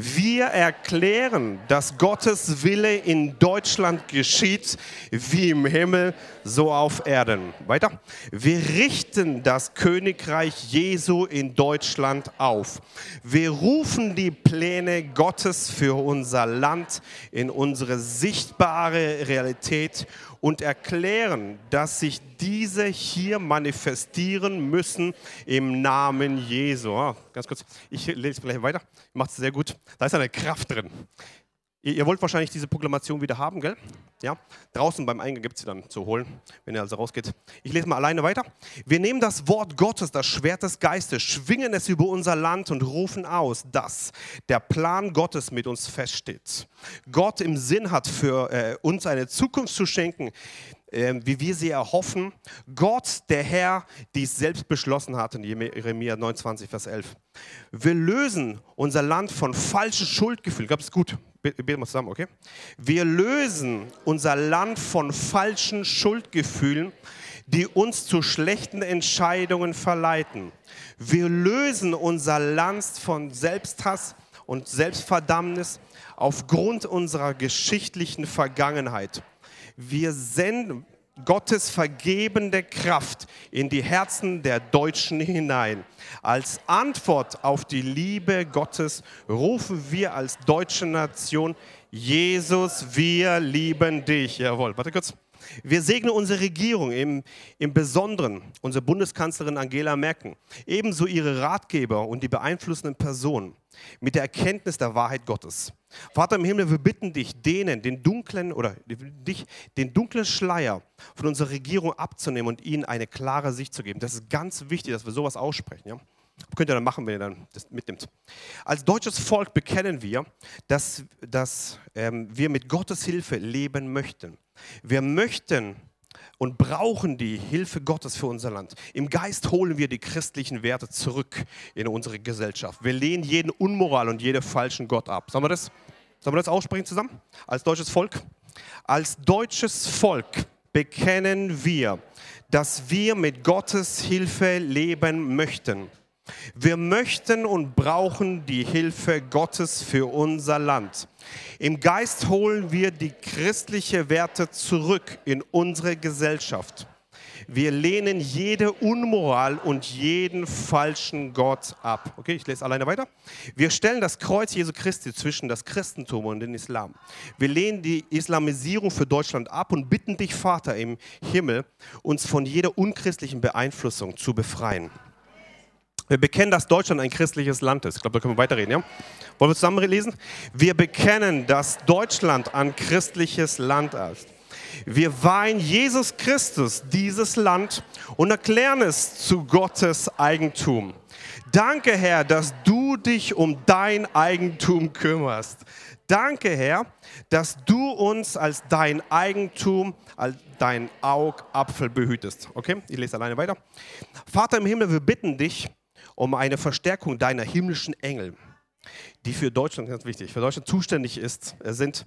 Wir erklären, dass Gottes Wille in Deutschland geschieht, wie im Himmel, so auf Erden. Weiter. Wir richten das Königreich Jesu in Deutschland auf. Wir rufen die Pläne Gottes für unser Land in unsere sichtbare Realität und erklären, dass sich diese hier manifestieren müssen im Namen Jesu. Oh, ganz kurz, ich lese vielleicht weiter, macht es sehr gut. Da ist eine Kraft drin. Ihr, ihr, wollt wahrscheinlich diese Proklamation wieder haben, gell? Ja, draußen beim Eingang gibt es sie dann zu holen, wenn ihr also rausgeht. Ich lese mal alleine weiter. Wir nehmen das Wort Gottes, das Schwert des Geistes, schwingen es über unser Land und rufen aus, dass der Plan Gottes mit uns feststeht. Gott im Sinn hat, für äh, uns eine Zukunft zu schenken, wie wir sie erhoffen. Gott, der Herr, dies selbst beschlossen hat in Jeremia 29, Vers 11. Wir lösen unser Land von falschen Schuldgefühlen. Glaube, es gut. Beten wir zusammen, okay? Wir lösen unser Land von falschen Schuldgefühlen, die uns zu schlechten Entscheidungen verleiten. Wir lösen unser Land von Selbsthass und Selbstverdammnis aufgrund unserer geschichtlichen Vergangenheit. Wir senden Gottes vergebende Kraft in die Herzen der Deutschen hinein. Als Antwort auf die Liebe Gottes rufen wir als deutsche Nation, Jesus, wir lieben dich. Jawohl, warte kurz. Wir segnen unsere Regierung, im, im Besonderen unsere Bundeskanzlerin Angela Merkel, ebenso ihre Ratgeber und die beeinflussenden Personen mit der Erkenntnis der Wahrheit Gottes. Vater im Himmel, wir bitten dich, denen den dunklen oder dich den dunklen Schleier von unserer Regierung abzunehmen und ihnen eine klare Sicht zu geben. Das ist ganz wichtig, dass wir sowas aussprechen. Ja? Könnt ihr dann machen, wenn ihr dann das mitnimmt. Als deutsches Volk bekennen wir, dass, dass ähm, wir mit Gottes Hilfe leben möchten. Wir möchten und brauchen die Hilfe Gottes für unser Land. Im Geist holen wir die christlichen Werte zurück in unsere Gesellschaft. Wir lehnen jeden Unmoral und jeden falschen Gott ab. Sollen wir das, sollen wir das aussprechen zusammen? Als deutsches Volk? Als deutsches Volk bekennen wir, dass wir mit Gottes Hilfe leben möchten. Wir möchten und brauchen die Hilfe Gottes für unser Land. Im Geist holen wir die christlichen Werte zurück in unsere Gesellschaft. Wir lehnen jede Unmoral und jeden falschen Gott ab. Okay, ich lese alleine weiter. Wir stellen das Kreuz Jesu Christi zwischen das Christentum und den Islam. Wir lehnen die Islamisierung für Deutschland ab und bitten dich, Vater im Himmel, uns von jeder unchristlichen Beeinflussung zu befreien. Wir bekennen, dass Deutschland ein christliches Land ist. Ich glaube, da können wir weiterreden, ja? Wollen wir zusammen lesen? Wir bekennen, dass Deutschland ein christliches Land ist. Wir weihen Jesus Christus dieses Land und erklären es zu Gottes Eigentum. Danke, Herr, dass du dich um dein Eigentum kümmerst. Danke, Herr, dass du uns als dein Eigentum, als dein Augapfel behütest. Okay, ich lese alleine weiter. Vater im Himmel, wir bitten dich, um eine Verstärkung deiner himmlischen Engel, die für Deutschland ganz wichtig, für Deutschland zuständig ist, äh, sind.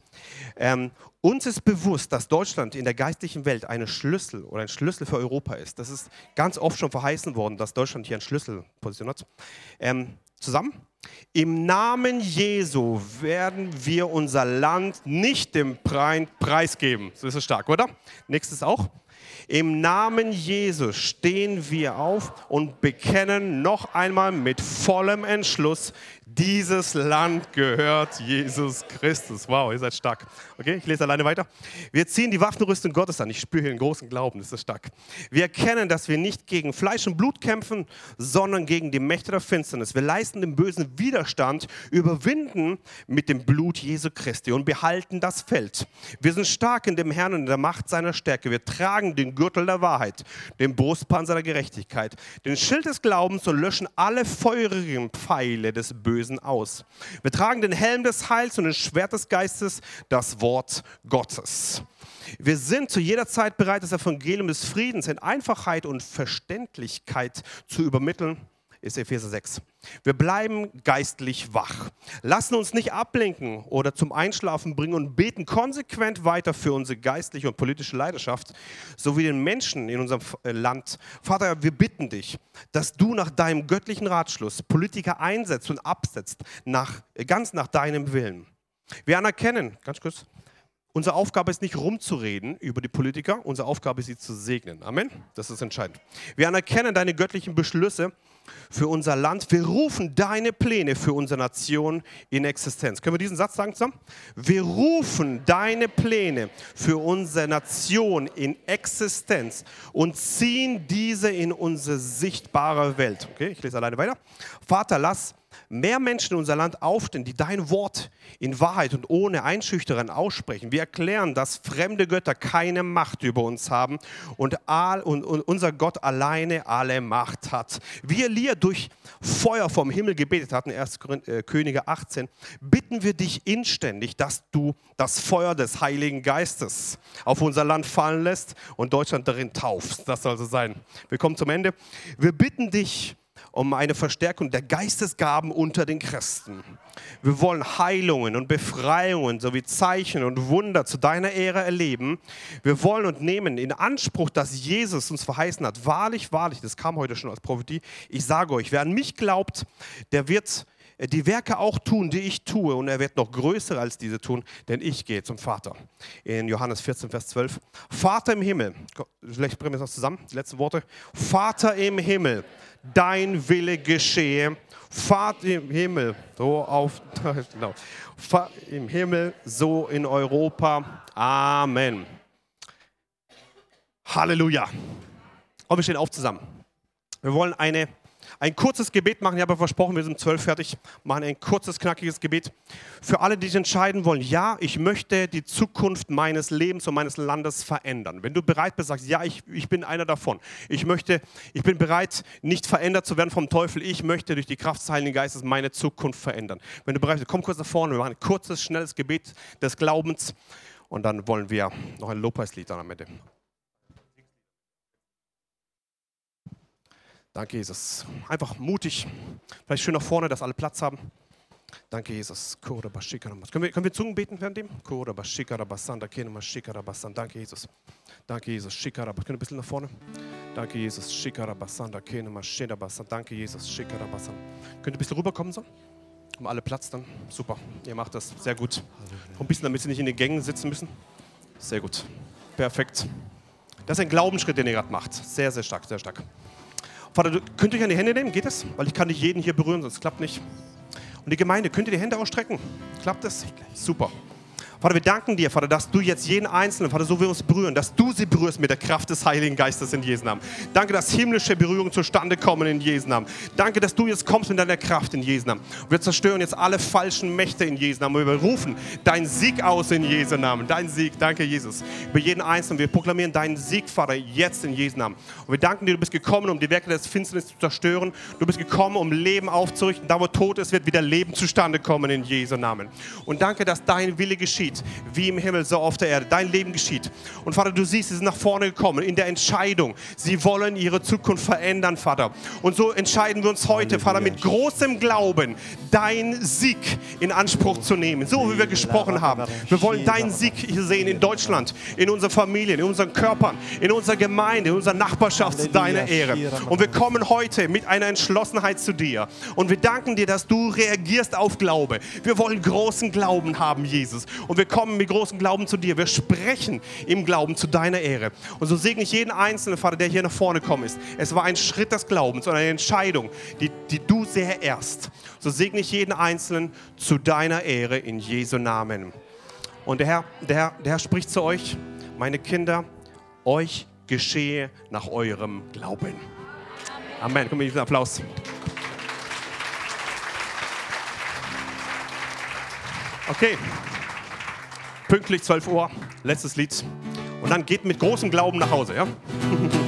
Ähm, uns ist bewusst, dass Deutschland in der geistlichen Welt eine Schlüssel oder ein Schlüssel für Europa ist. Das ist ganz oft schon verheißen worden, dass Deutschland hier eine Schlüsselposition hat. Ähm, zusammen? Im Namen Jesu werden wir unser Land nicht dem Preis geben. So ist es stark, oder? Nächstes auch. Im Namen Jesus stehen wir auf und bekennen noch einmal mit vollem Entschluss, dieses Land gehört Jesus Christus. Wow, ihr seid stark. Okay, ich lese alleine weiter. Wir ziehen die Waffenrüstung Gottes an. Ich spüre hier einen großen Glauben, das ist stark. Wir erkennen, dass wir nicht gegen Fleisch und Blut kämpfen, sondern gegen die Mächte der Finsternis. Wir leisten dem bösen Widerstand, überwinden mit dem Blut Jesu Christi und behalten das Feld. Wir sind stark in dem Herrn und in der Macht seiner Stärke. Wir tragen den Gürtel der Wahrheit, den Brustpanzer der Gerechtigkeit, den Schild des Glaubens und löschen alle feurigen Pfeile des Bösen Bösen aus. Wir tragen den Helm des Heils und den Schwert des Geistes, das Wort Gottes. Wir sind zu jeder Zeit bereit, das Evangelium des Friedens in Einfachheit und Verständlichkeit zu übermitteln ist Epheser 6. Wir bleiben geistlich wach, lassen uns nicht ablenken oder zum Einschlafen bringen und beten konsequent weiter für unsere geistliche und politische Leidenschaft sowie den Menschen in unserem äh, Land. Vater, wir bitten dich, dass du nach deinem göttlichen Ratschluss Politiker einsetzt und absetzt, nach, ganz nach deinem Willen. Wir anerkennen, ganz kurz, Unsere Aufgabe ist nicht rumzureden über die Politiker, unsere Aufgabe ist sie zu segnen. Amen. Das ist entscheidend. Wir anerkennen deine göttlichen Beschlüsse für unser Land. Wir rufen deine Pläne für unsere Nation in Existenz. Können wir diesen Satz sagen zusammen? Wir rufen deine Pläne für unsere Nation in Existenz und ziehen diese in unsere sichtbare Welt. Okay, ich lese alleine weiter. Vater, lass mehr Menschen in unser Land aufstehen, die dein Wort in Wahrheit und ohne Einschüchtern aussprechen. Wir erklären, dass fremde Götter keine Macht über uns haben und, all, und, und unser Gott alleine alle Macht hat. Wie Elia durch Feuer vom Himmel gebetet hatten, 1. Äh, Könige 18, bitten wir dich inständig, dass du das Feuer des Heiligen Geistes auf unser Land fallen lässt und Deutschland darin taufst. Das soll so sein. Wir kommen zum Ende. Wir bitten dich, um eine Verstärkung der Geistesgaben unter den Christen. Wir wollen Heilungen und Befreiungen sowie Zeichen und Wunder zu deiner Ehre erleben. Wir wollen und nehmen in Anspruch, dass Jesus uns verheißen hat. Wahrlich, wahrlich, das kam heute schon als Prophetie. Ich sage euch, wer an mich glaubt, der wird die Werke auch tun, die ich tue, und er wird noch größer als diese tun, denn ich gehe zum Vater. In Johannes 14, Vers 12. Vater im Himmel, vielleicht bringen wir es noch zusammen, die letzten Worte. Vater im Himmel, dein Wille geschehe. Vater im Himmel, so auf, <laughs> genau. im Himmel, so in Europa. Amen. Halleluja. Und wir stehen auf zusammen. Wir wollen eine ein kurzes Gebet machen. Ich habe versprochen, wir sind zwölf fertig. Machen ein kurzes, knackiges Gebet. Für alle, die sich entscheiden wollen, ja, ich möchte die Zukunft meines Lebens und meines Landes verändern. Wenn du bereit bist, sagst, ja, ich, ich bin einer davon. Ich möchte, ich bin bereit, nicht verändert zu werden vom Teufel. Ich möchte durch die Kraft des Heiligen Geistes meine Zukunft verändern. Wenn du bereit bist, komm kurz nach vorne. Wir machen ein kurzes, schnelles Gebet des Glaubens. Und dann wollen wir noch ein Lobpreislied am Ende. Danke, Jesus. Einfach mutig. Vielleicht schön nach vorne, dass alle Platz haben. Danke, Jesus. Können wir, können wir Zungen beten während dem? Danke, Jesus. Danke, Jesus. Können wir ein bisschen nach vorne? Danke, Jesus. Danke, Jesus. Könnt ihr ein bisschen rüberkommen so? Um alle Platz dann? Super. Ihr macht das. Sehr gut. Ein bisschen, damit sie nicht in den Gängen sitzen müssen. Sehr gut. Perfekt. Das ist ein Glaubensschritt, den ihr gerade macht. Sehr, sehr stark, sehr stark. Vater, könnt ihr euch an die Hände nehmen? Geht das? Weil ich kann nicht jeden hier berühren, sonst klappt nicht. Und die Gemeinde, könnt ihr die Hände ausstrecken? Klappt das? Super. Vater, wir danken dir, Vater, dass du jetzt jeden Einzelnen, Vater, so wir uns berühren, dass du sie berührst mit der Kraft des Heiligen Geistes in Jesu Namen. Danke, dass himmlische Berührungen zustande kommen in Jesu Namen. Danke, dass du jetzt kommst mit deiner Kraft in Jesu Namen. Wir zerstören jetzt alle falschen Mächte in Jesu Namen. Wir rufen deinen Sieg aus in Jesu Namen. Dein Sieg, danke Jesus. Über jeden Einzelnen. Wir proklamieren deinen Sieg, Vater, jetzt in Jesu Namen. Und wir danken dir, du bist gekommen, um die Werke des Finsternis zu zerstören. Du bist gekommen, um Leben aufzurichten. Da, wo Tod ist, wird wieder Leben zustande kommen in Jesu Namen. Und danke, dass dein Wille geschieht, wie im Himmel Himmel, so auf der Erde. Dein Leben geschieht. Und Vater, du siehst, sie sind nach vorne gekommen in der Entscheidung. Sie wollen ihre Zukunft verändern, Vater. Und so entscheiden wir uns heute, Vater, mit großem Glauben, deinen Sieg in Anspruch zu nehmen. So wie wir gesprochen haben. Wir wollen deinen Sieg hier sehen in Deutschland, in unseren Familien, in unseren Körpern, in unserer Gemeinde, in unserer Nachbarschaft zu deiner Ehre. Und wir kommen heute mit einer Entschlossenheit zu dir. Und wir danken dir, dass du reagierst auf Glaube. Wir wollen großen Glauben haben, Jesus. Und wir kommen mit großem Glauben zu dir. Wir sprechen im Glauben zu deiner Ehre. Und so segne ich jeden Einzelnen, Vater, der hier nach vorne gekommen ist. Es war ein Schritt des Glaubens und eine Entscheidung, die, die du sehr ehrst. So segne ich jeden Einzelnen zu deiner Ehre in Jesu Namen. Und der Herr, der Herr, der Herr spricht zu euch, meine Kinder, euch geschehe nach eurem Glauben. Amen. Komm, einen Applaus. Okay. Pünktlich 12 Uhr, letztes Lied. Und dann geht mit großem Glauben nach Hause, ja? <laughs>